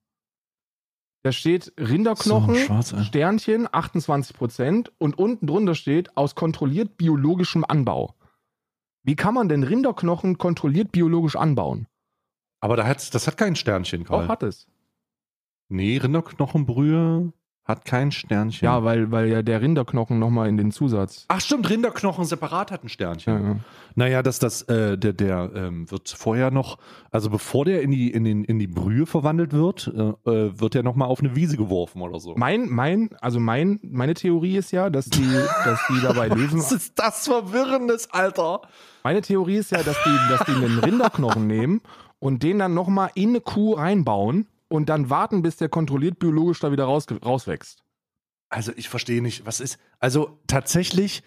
Speaker 2: Da steht Rinderknochen,
Speaker 1: So.
Speaker 2: Sternchen, 28% und unten drunter steht aus kontrolliert biologischem Anbau. Wie kann man denn Rinderknochen kontrolliert biologisch anbauen?
Speaker 1: Aber da hat's, das hat kein Sternchen, Karl.
Speaker 2: Auch hat es.
Speaker 1: nee, Rinderknochenbrühe hat kein Sternchen.
Speaker 2: Ja, weil, weil ja der Rinderknochen nochmal in den Zusatz.
Speaker 1: Ach stimmt, Rinderknochen separat hat ein Sternchen.
Speaker 2: Ja, ja.
Speaker 1: Naja, dass das, äh, der, der ähm, wird vorher noch, also bevor der in die, in den, in die Brühe verwandelt wird, äh, äh, wird der nochmal auf eine Wiese geworfen oder so.
Speaker 2: Mein, mein, also mein, meine Theorie ist ja, dass die, dass die dabei Löwen.
Speaker 1: Was ist das Verwirrendes, Alter?
Speaker 2: Meine Theorie ist ja, dass die, dass die einen Rinderknochen nehmen und den dann nochmal in eine Kuh reinbauen und dann warten, bis der kontrolliert biologisch da wieder raus, rauswächst.
Speaker 1: Also ich verstehe nicht, was ist. Also tatsächlich,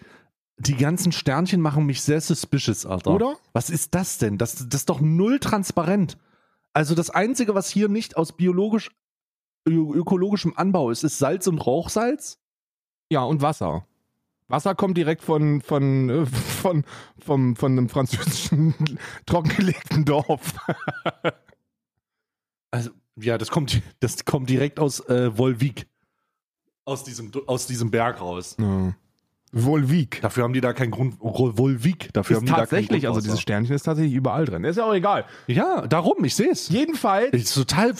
Speaker 1: die ganzen Sternchen machen mich sehr suspicious, Alter.
Speaker 2: Oder?
Speaker 1: Was ist das denn? Das, das ist doch null transparent. Also das Einzige, was hier nicht aus biologisch, ökologischem Anbau ist, ist Salz und Rauchsalz.
Speaker 2: Ja, und Wasser. Wasser kommt direkt von, von, äh, von, vom, von einem französischen trockengelegten Dorf.
Speaker 1: Also, ja, das kommt, das kommt direkt aus äh, Wolvik. Aus diesem, aus diesem Berg raus.
Speaker 2: Ja. Volvic.
Speaker 1: Dafür haben die da keinen Grund. Wolvik, dafür
Speaker 2: Ist
Speaker 1: haben die da keinen
Speaker 2: tatsächlich,
Speaker 1: Grund.
Speaker 2: also dieses Sternchen ist tatsächlich überall drin. Ist ja auch egal.
Speaker 1: Ja, darum, ich sehe es.
Speaker 2: Jedenfalls,
Speaker 1: Ist total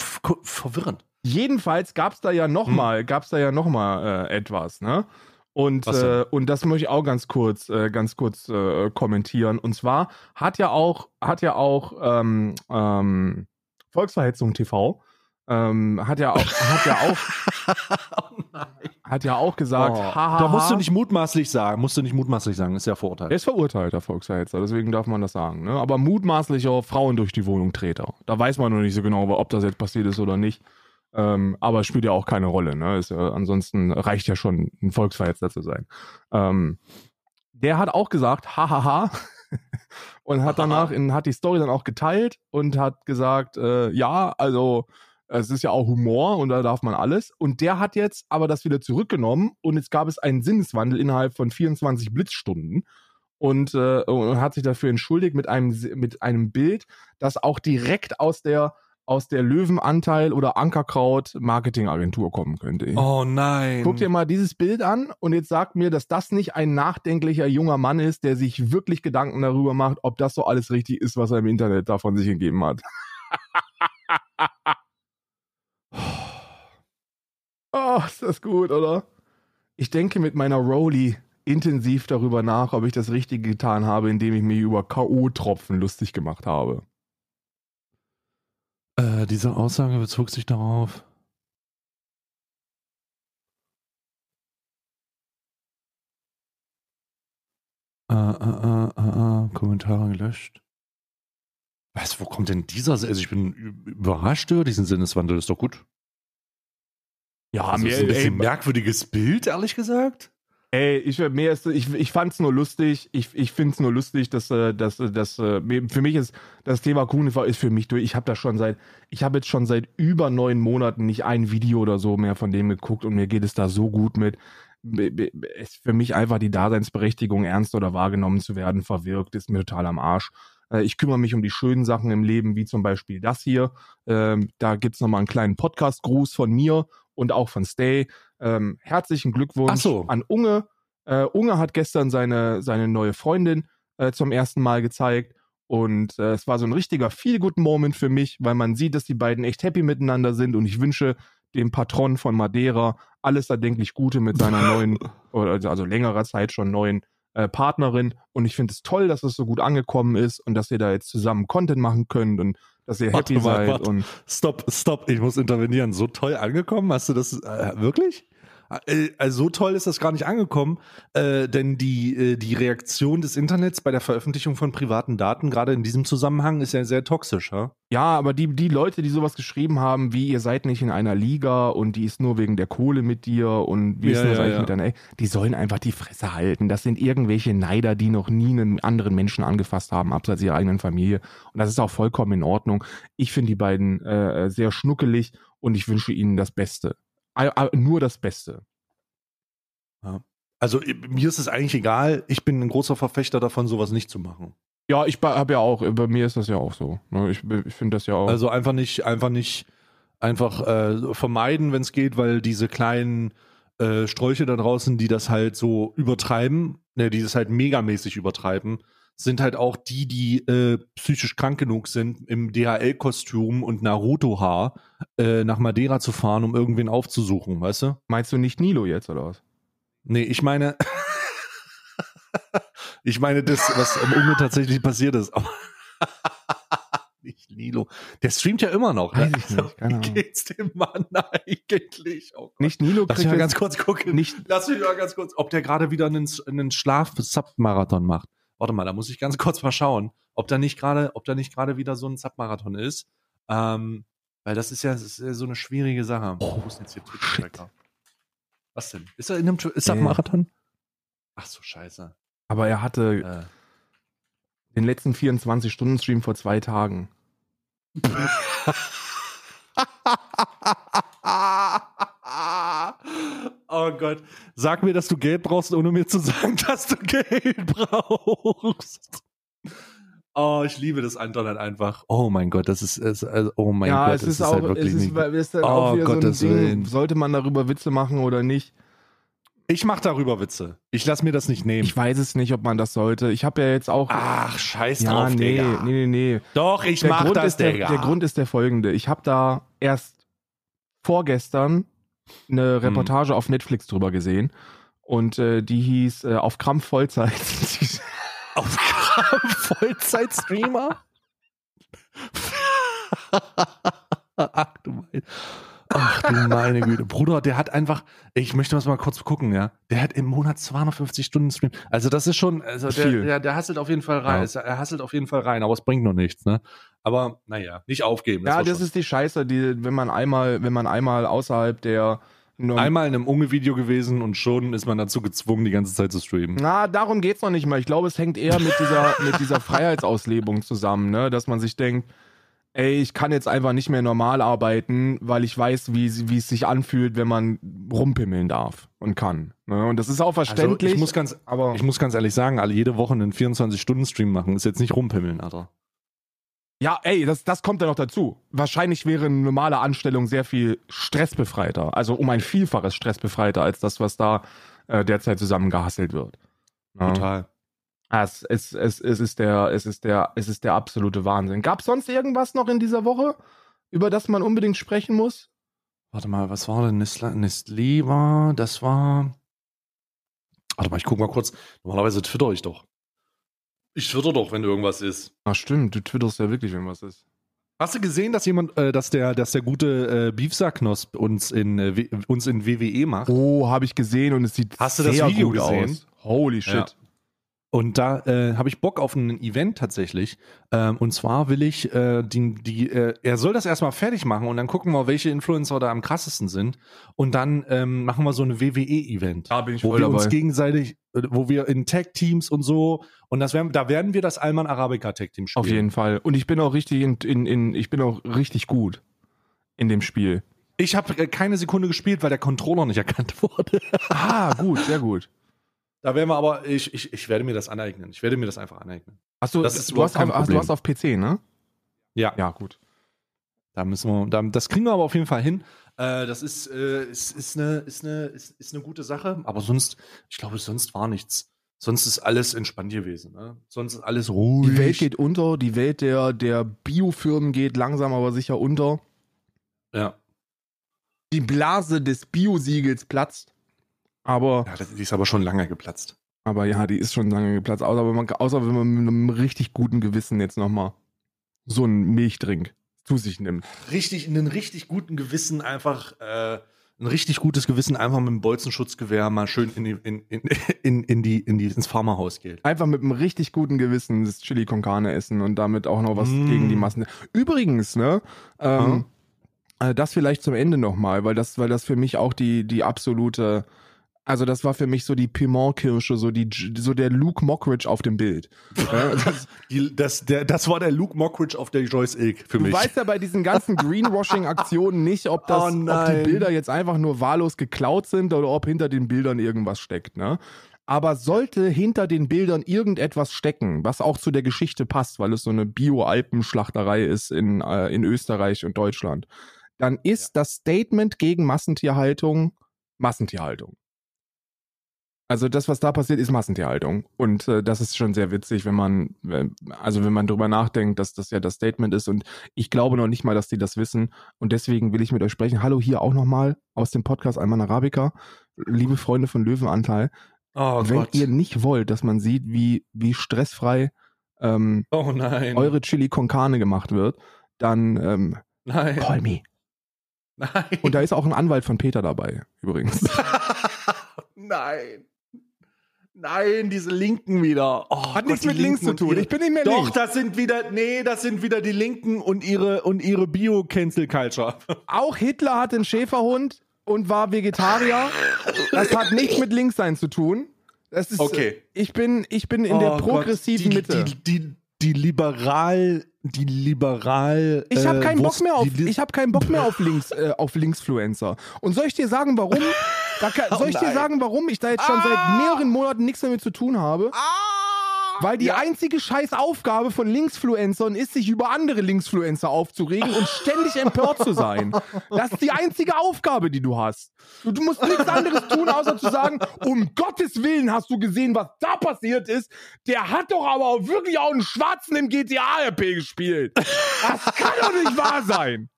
Speaker 1: verwirrend.
Speaker 2: jedenfalls gab's da ja noch mal, gab's da ja noch mal äh, etwas, ne? Und, äh, und das möchte ich auch ganz kurz, äh, ganz kurz äh, kommentieren. Und zwar hat ja auch, hat ja auch ähm, ähm, Volksverhetzung TV ähm, hat ja auch, hat ja auch,
Speaker 1: oh
Speaker 2: hat ja auch gesagt,
Speaker 1: Oh,
Speaker 2: haha,
Speaker 1: da musst du nicht mutmaßlich sagen, musst du nicht mutmaßlich sagen, ist ja Vorurteil.
Speaker 2: Er ist verurteilter Volksverhetzer, deswegen darf man das sagen. Ne? Aber mutmaßlicher Frauen durch die Wohnung Treter. Da weiß man noch nicht so genau, ob das jetzt passiert ist oder nicht. Ähm, aber es spielt ja auch keine Rolle. Ne? Ist ja, ansonsten reicht ja schon, ein Volksverhetzer zu sein. Ähm, der hat auch gesagt, hahaha. und hat danach in, hat die Story dann auch geteilt und hat gesagt, äh, ja, also es ist ja auch Humor und da darf man alles. Und der hat jetzt aber das wieder zurückgenommen und jetzt gab es einen Sinneswandel innerhalb von 24 Blitzstunden und, äh, und hat sich dafür entschuldigt mit einem, mit einem Bild, das auch direkt aus der, aus der Löwenanteil oder Ankerkraut Marketingagentur kommen könnte.
Speaker 1: Oh nein.
Speaker 2: Guck dir mal dieses Bild an und jetzt sag mir, dass das nicht ein nachdenklicher junger Mann ist, der sich wirklich Gedanken darüber macht, ob das so alles richtig ist, was er im Internet davon sich gegeben hat. oh, ist das gut, oder? Ich denke mit meiner Rolli intensiv darüber nach, ob ich das Richtige getan habe, indem ich mich über K.O.-Tropfen lustig gemacht habe.
Speaker 1: Äh, diese Aussage bezog sich darauf. Äh, äh, Kommentare gelöscht. Was, wo kommt denn dieser? Also ich bin überrascht über diesen Sinneswandel, ist doch gut.
Speaker 2: Ja,
Speaker 1: Also ist ein bisschen merkwürdiges Bild, ehrlich gesagt.
Speaker 2: Ey, ich, mir ist, ich, ich fand's nur lustig. Ich, ich find's nur lustig, dass, äh, dass, äh, dass äh, mir- für mich ist das Thema Kuhnefer ist für mich durch. Ich habe das schon seit, ich habe jetzt schon seit über neun Monaten nicht ein Video oder so mehr von dem geguckt und mir geht es da so gut mit. Ist für mich einfach die Daseinsberechtigung, ernst oder wahrgenommen zu werden, verwirkt, ist mir total am Arsch. Ich kümmere mich um die schönen Sachen im Leben, wie zum Beispiel das hier. Ähm, da gibt's noch mal einen kleinen Podcast-Gruß von mir und auch von Stay. Ähm, herzlichen Glückwunsch
Speaker 1: so.
Speaker 2: an Unge. Äh, Unge hat gestern seine, seine neue Freundin äh, zum ersten Mal gezeigt. Und äh, es war so ein richtiger Feel-Good-Moment für mich, weil man sieht, dass die beiden echt happy miteinander sind. Und ich wünsche dem Patron von Madeira alles erdenklich Gute mit seiner neuen, oder also längerer Zeit schon neuen äh, Partnerin. Und ich finde es toll, dass es so gut angekommen ist und dass ihr da jetzt zusammen Content machen könnt und dass ihr
Speaker 1: Warte
Speaker 2: happy
Speaker 1: mal,
Speaker 2: seid
Speaker 1: warte.
Speaker 2: und
Speaker 1: Stopp, stopp, ich muss intervenieren. So toll angekommen? Hast du das äh, wirklich? Äh, Also so toll ist das gar nicht angekommen, äh, denn die, äh, die Reaktion des Internets bei der Veröffentlichung von privaten Daten, gerade in diesem Zusammenhang, ist ja sehr toxisch. Ja?
Speaker 2: Ja, aber die, die Leute, die sowas geschrieben haben, wie ihr seid nicht in einer Liga und die ist nur wegen der Kohle mit dir und wie ist
Speaker 1: Ja,
Speaker 2: denn das
Speaker 1: ja,
Speaker 2: eigentlich
Speaker 1: ja.
Speaker 2: mit deiner, die sollen einfach die Fresse halten. Das sind irgendwelche Neider, die noch nie einen anderen Menschen angefasst haben, abseits ihrer eigenen Familie. Und das ist auch vollkommen in Ordnung. Ich finde die beiden äh, sehr schnuckelig und ich wünsche ihnen das Beste. Nur das Beste.
Speaker 1: Also äh, mir ist es eigentlich egal. Ich bin ein großer Verfechter davon, sowas nicht zu machen.
Speaker 2: Ja, ich habe ja auch, bei mir ist das ja auch so. ne? Ich, ich finde das ja auch.
Speaker 1: Also einfach nicht, einfach nicht, einfach äh, vermeiden, wenn es geht, weil diese kleinen äh, Sträuche da draußen, die das halt so übertreiben, ne, die das halt megamäßig übertreiben, sind halt auch die, die äh, psychisch krank genug sind, im DHL-Kostüm und Naruto-Haar äh, nach Madeira zu fahren, um irgendwen aufzusuchen, weißt du?
Speaker 2: Meinst du nicht Nilo jetzt oder was?
Speaker 1: Nee, ich meine, ich meine das, was im Unge tatsächlich passiert ist. Nicht Lilo. Der streamt ja immer noch. Ne?
Speaker 2: ich nicht,
Speaker 1: Wie geht's dem Mann eigentlich? Oh.
Speaker 2: Nicht Nilo
Speaker 1: Lass mich mal ganz kurz gucken.
Speaker 2: nicht
Speaker 1: Lass mich mal ganz kurz, ob der gerade wieder einen, einen Schlaf-Sub-Marathon macht. Warte mal, da muss ich ganz kurz mal schauen, ob da nicht gerade, ob da nicht gerade wieder so ein Sub-Marathon ist. Ähm, weil das ist ja, das ist ja so eine schwierige Sache.
Speaker 2: Oh,
Speaker 1: Wo ist denn jetzt hier. Twitch-Tracker? Was denn? Ist er in einem Sub-Marathon? Ach so, scheiße.
Speaker 2: Aber er hatte
Speaker 1: Äh.
Speaker 2: den letzten 24-Stunden-Stream vor zwei Tagen.
Speaker 1: oh Gott. Sag mir, dass du Geld brauchst, ohne mir zu sagen, dass du Geld brauchst. Oh, ich liebe das Internet einfach. Oh mein Gott, das ist, es, also, oh mein
Speaker 2: ja,
Speaker 1: Gott,
Speaker 2: es
Speaker 1: das
Speaker 2: ist,
Speaker 1: ist,
Speaker 2: auch,
Speaker 1: halt wirklich
Speaker 2: es ist,
Speaker 1: nicht.
Speaker 2: ist dann
Speaker 1: Oh,
Speaker 2: auch wieder
Speaker 1: Gottes
Speaker 2: so ein Ding,
Speaker 1: Willen.
Speaker 2: sollte man darüber Witze machen oder nicht?
Speaker 1: Ich mach darüber Witze. Ich lass mir das nicht nehmen.
Speaker 2: Ich weiß es nicht, ob man das sollte. Ich habe ja jetzt auch...
Speaker 1: Ach, scheiß
Speaker 2: ja,
Speaker 1: drauf,
Speaker 2: nee,
Speaker 1: Digga.
Speaker 2: nee, nee, nee.
Speaker 1: Doch, ich
Speaker 2: Der
Speaker 1: mach
Speaker 2: Grund,
Speaker 1: das,
Speaker 2: ist der,
Speaker 1: Digga.
Speaker 2: der Grund ist der folgende. Ich habe da erst vorgestern eine Reportage auf Netflix drüber gesehen und äh, die hieß äh, Auf Krampf Vollzeit.
Speaker 1: Auf Kram Vollzeitstreamer? Ach du mein. Ach du meine Güte. Bruder, der hat einfach, ich möchte das mal kurz gucken, ja. Der hat im Monat 250 Stunden Stream. Also das ist schon, also der, der, der hasselt auf jeden Fall rein. Er hasselt auf jeden Fall rein, aber es bringt noch nichts, ne? Aber naja, nicht aufgeben.
Speaker 2: ja, das
Speaker 1: schon.
Speaker 2: ist die Scheiße, die, wenn man einmal, wenn man einmal außerhalb der
Speaker 1: einmal in einem Unge-Video gewesen und schon ist man dazu gezwungen, die ganze Zeit zu streamen.
Speaker 2: Na, darum geht's noch nicht mal. Ich glaube, es hängt eher mit dieser, mit dieser Freiheitsauslebung zusammen, ne? Dass man sich denkt, ey, ich kann jetzt einfach nicht mehr normal arbeiten, weil ich weiß, wie, wie es sich anfühlt, wenn man rumpimmeln darf und kann. Ne? Und das ist auch verständlich.
Speaker 1: Also ich muss ganz,
Speaker 2: aber
Speaker 1: ich muss ganz ehrlich sagen, alle jede Woche einen 24-Stunden-Stream machen, ist jetzt nicht rumpimmeln, Alter.
Speaker 2: Ja, ey, das, das kommt ja noch dazu. Wahrscheinlich wäre eine normale Anstellung sehr viel stressbefreiter. Also um ein Vielfaches stressbefreiter als das, was da äh, derzeit zusammengehasselt wird. Ne?
Speaker 1: Total.
Speaker 2: Es, es, es, es, ist der, es, ist der, es ist der absolute Wahnsinn. Gab es sonst irgendwas noch in dieser Woche, über das man unbedingt sprechen muss?
Speaker 1: Warte mal, was war denn Nestlé war, das war. Warte mal, ich guck mal kurz. Normalerweise twitter ich doch. Ich twitter doch, wenn irgendwas ist.
Speaker 2: Ach stimmt, du twitterst ja wirklich, wenn was ist.
Speaker 1: Hast du gesehen, dass jemand, äh, dass der, dass der gute äh, Beefsacknosp uns in äh, uns in WWE macht?
Speaker 2: Oh, habe ich gesehen und es sieht
Speaker 1: Hast du das
Speaker 2: sehr
Speaker 1: Video
Speaker 2: gut
Speaker 1: gesehen?
Speaker 2: aus. Holy shit.
Speaker 1: Ja. Und da äh, habe ich Bock auf ein Event tatsächlich. Ähm, und zwar will ich äh, die, die äh, er soll das erstmal fertig machen und dann gucken wir, welche Influencer da am krassesten sind. Und dann ähm, machen wir so eine WWE-Event.
Speaker 2: Da bin ich
Speaker 1: wo
Speaker 2: voll
Speaker 1: wir uns
Speaker 2: dabei.
Speaker 1: gegenseitig, äh, wo wir in Tag-Teams und so, und das werden, da werden wir das Alman Arabica Tag-Team spielen.
Speaker 2: Auf jeden Fall. Und ich bin auch richtig in, in, in ich bin auch richtig gut in dem Spiel.
Speaker 1: Ich habe äh, keine Sekunde gespielt, weil der Controller nicht erkannt wurde.
Speaker 2: Ah, gut, sehr gut.
Speaker 1: Da werden wir aber, ich, ich, ich werde mir das aneignen. Ich werde mir das einfach aneignen.
Speaker 2: Hast du,
Speaker 1: Das ist
Speaker 2: du, hast
Speaker 1: kein
Speaker 2: du hast auf PC, ne?
Speaker 1: Ja,
Speaker 2: Ja, gut.
Speaker 1: Da müssen wir, da, das kriegen wir aber auf jeden Fall hin. Äh, das ist, äh, ist, ist, eine, ist, eine, ist, ist eine gute Sache, aber sonst, ich glaube, sonst war nichts. Sonst ist alles entspannt gewesen. Ne? Sonst ist alles ruhig.
Speaker 2: Die Welt geht unter, die Welt der, der Biofirmen geht langsam aber sicher unter.
Speaker 1: ja.
Speaker 2: Die Blase des Biosiegels platzt. Aber,
Speaker 1: ja, die ist aber schon lange geplatzt.
Speaker 2: aber ja, die ist schon lange geplatzt. Außer wenn man, außer wenn man mit einem richtig guten Gewissen jetzt nochmal so einen Milchdrink zu sich nimmt.
Speaker 1: Richtig, in einen richtig guten Gewissen einfach, äh, ein richtig gutes Gewissen einfach mit dem Bolzenschutzgewehr mal schön in die, in, in, in, in die, in die, ins Pharmahaus geht.
Speaker 2: Einfach mit einem richtig guten Gewissen das Chili con Carne essen und damit auch noch was
Speaker 1: Mm.
Speaker 2: gegen die Massen. Übrigens, ne, ähm, äh, das vielleicht zum Ende nochmal, weil das, weil das für mich auch die, die absolute, also das war für mich so die Piment-Kirsche, so die, so der Luke Mockridge auf dem Bild. Ja, das,
Speaker 1: Die, das, der, das war der Luke Mockridge auf der Joyce Ilk für
Speaker 2: Du
Speaker 1: mich.
Speaker 2: weißt ja bei diesen ganzen Greenwashing-Aktionen nicht, ob, das,
Speaker 1: Oh
Speaker 2: ob die. Bilder jetzt einfach nur wahllos geklaut sind oder ob hinter den Bildern irgendwas steckt. Ne? Aber sollte hinter den Bildern irgendetwas stecken, was auch zu der Geschichte passt, weil es so eine Bio-Alpenschlachterei ist in, äh, in Österreich und Deutschland, dann ist das Statement gegen Massentierhaltung Massentierhaltung. Also das, was da passiert, ist Massentierhaltung. Und äh, das ist schon sehr witzig, wenn man, also wenn man drüber nachdenkt, dass das ja das Statement ist. Und ich glaube noch nicht mal, dass die das wissen. Und deswegen will ich mit euch sprechen. Hallo hier auch nochmal aus dem Podcast Alman Arabica. Liebe Freunde von Löwenanteil.
Speaker 1: oh
Speaker 2: wenn
Speaker 1: Gott.
Speaker 2: ihr nicht wollt, dass man sieht, wie, wie stressfrei ähm,
Speaker 1: oh
Speaker 2: eure Chili con Carne gemacht wird, dann ähm,
Speaker 1: nein.
Speaker 2: call me.
Speaker 1: Nein.
Speaker 2: Und da ist auch ein Anwalt von Peter dabei, übrigens.
Speaker 1: nein. Nein, diese Linken wieder. Oh
Speaker 2: Hat
Speaker 1: Gott,
Speaker 2: nichts mit links zu tun. Ich bin nicht mehr
Speaker 1: Doch,
Speaker 2: links.
Speaker 1: das sind wieder, nee, das sind wieder die Linken und ihre, und ihre Bio-Cancel-Culture.
Speaker 2: Auch Hitler hat einen Schäferhund und war Vegetarier. Das hat nichts mit Linkssein zu tun. Das ist,
Speaker 1: Okay.
Speaker 2: Ich bin, ich bin in der
Speaker 1: Oh Gott,
Speaker 2: progressiven
Speaker 1: die,
Speaker 2: Mitte.
Speaker 1: Die, die, die liberal, die liberal.
Speaker 2: ich habe
Speaker 1: äh,
Speaker 2: keinen Bock mehr auf, ich habe keinen Bock mehr auf links, äh, auf Linksfluencer. Und soll ich dir sagen, warum? Kann,
Speaker 1: Oh
Speaker 2: soll ich dir sagen, warum ich da jetzt schon
Speaker 1: Ah!
Speaker 2: seit mehreren Monaten nichts damit zu tun habe? Weil die
Speaker 1: Ja.
Speaker 2: einzige scheiß Aufgabe von Linksfluencern ist, sich über andere Linksfluencer aufzuregen und ständig empört zu sein. Das ist die einzige Aufgabe, die du hast. Du, du musst nichts anderes tun, außer zu sagen, um Gottes Willen hast du gesehen, was da passiert ist. Der hat doch aber auch wirklich auch einen Schwarzen im GTA-RP gespielt. Das kann doch nicht wahr sein.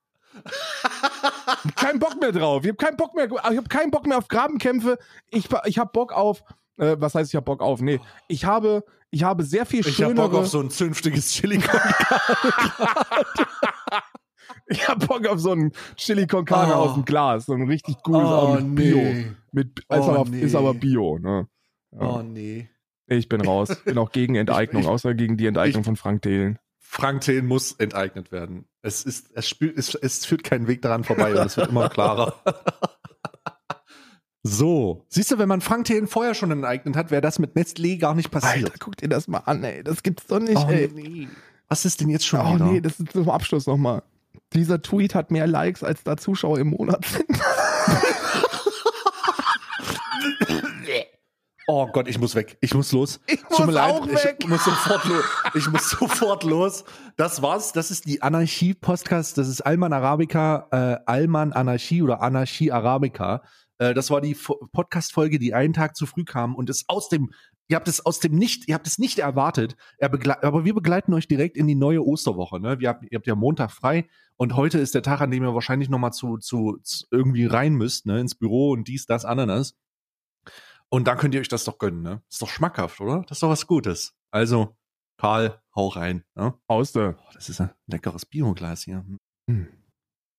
Speaker 2: Ich keinen Bock mehr drauf. Ich hab keinen Bock mehr, ich hab keinen Bock mehr auf Grabenkämpfe. Ich, ich hab Bock auf, äh, was heißt ich hab Bock auf? Nee, ich habe, ich habe sehr viel
Speaker 1: Ich hab
Speaker 2: schönere.
Speaker 1: Bock auf so ein zünftiges Chili
Speaker 2: ich hab Bock auf so ein Chili con Carne
Speaker 1: Oh.
Speaker 2: aus dem Glas, so ein richtig gutes, aber mit Bio. Mit, ist,
Speaker 1: Oh,
Speaker 2: aber,
Speaker 1: nee.
Speaker 2: ist aber Bio, ne? Ja.
Speaker 1: Oh nee.
Speaker 2: Ich bin raus. Bin auch gegen Enteignung,
Speaker 1: Ich- ich-
Speaker 2: außer gegen die Enteignung von Frank Thelen.
Speaker 1: Frank Thelen muss enteignet werden. Es ist, es spielt, es, es führt keinen Weg daran vorbei und es wird immer klarer. so. Siehst du, wenn man Frank Thelen vorher schon enteignet hat, wäre das mit Nestlé gar nicht passiert.
Speaker 2: Alter, guck dir das mal an, ey. Das gibt's doch nicht,
Speaker 1: oh,
Speaker 2: ey.
Speaker 1: nee. Was ist denn jetzt schon
Speaker 2: Oh
Speaker 1: wieder?
Speaker 2: nee, das ist zum Abschluss nochmal. Dieser Tweet hat mehr Likes, als da Zuschauer im Monat sind.
Speaker 1: Gott, ich muss weg. Ich muss los.
Speaker 2: Ich
Speaker 1: Tut mir
Speaker 2: muss
Speaker 1: leid,
Speaker 2: auch weg.
Speaker 1: Ich muss sofort los. Ich muss sofort los. Das war's. Das ist die Anarchie-Podcast. Das ist Alman Arabica, äh, Alman Anarchie oder Anarchie Arabica. Äh, das war die Fo- Podcast-Folge, die einen Tag zu früh kam und ist aus dem, ihr habt es aus dem nicht, ihr habt es nicht erwartet. Er aber wir begleiten euch direkt in die neue Osterwoche. Ne? Wir habt, ihr habt ja Montag frei und heute ist der Tag, an dem ihr wahrscheinlich nochmal zu, zu, zu irgendwie rein müsst, ne? ins Büro und dies, das, Ananas. Und dann könnt ihr euch das doch gönnen, ne? Ist doch schmackhaft, oder? Das ist doch was Gutes. Also, Karl, hau rein. Ne?
Speaker 2: Auste.
Speaker 1: Oh, das ist ein leckeres Bioglas hier.
Speaker 2: Hm.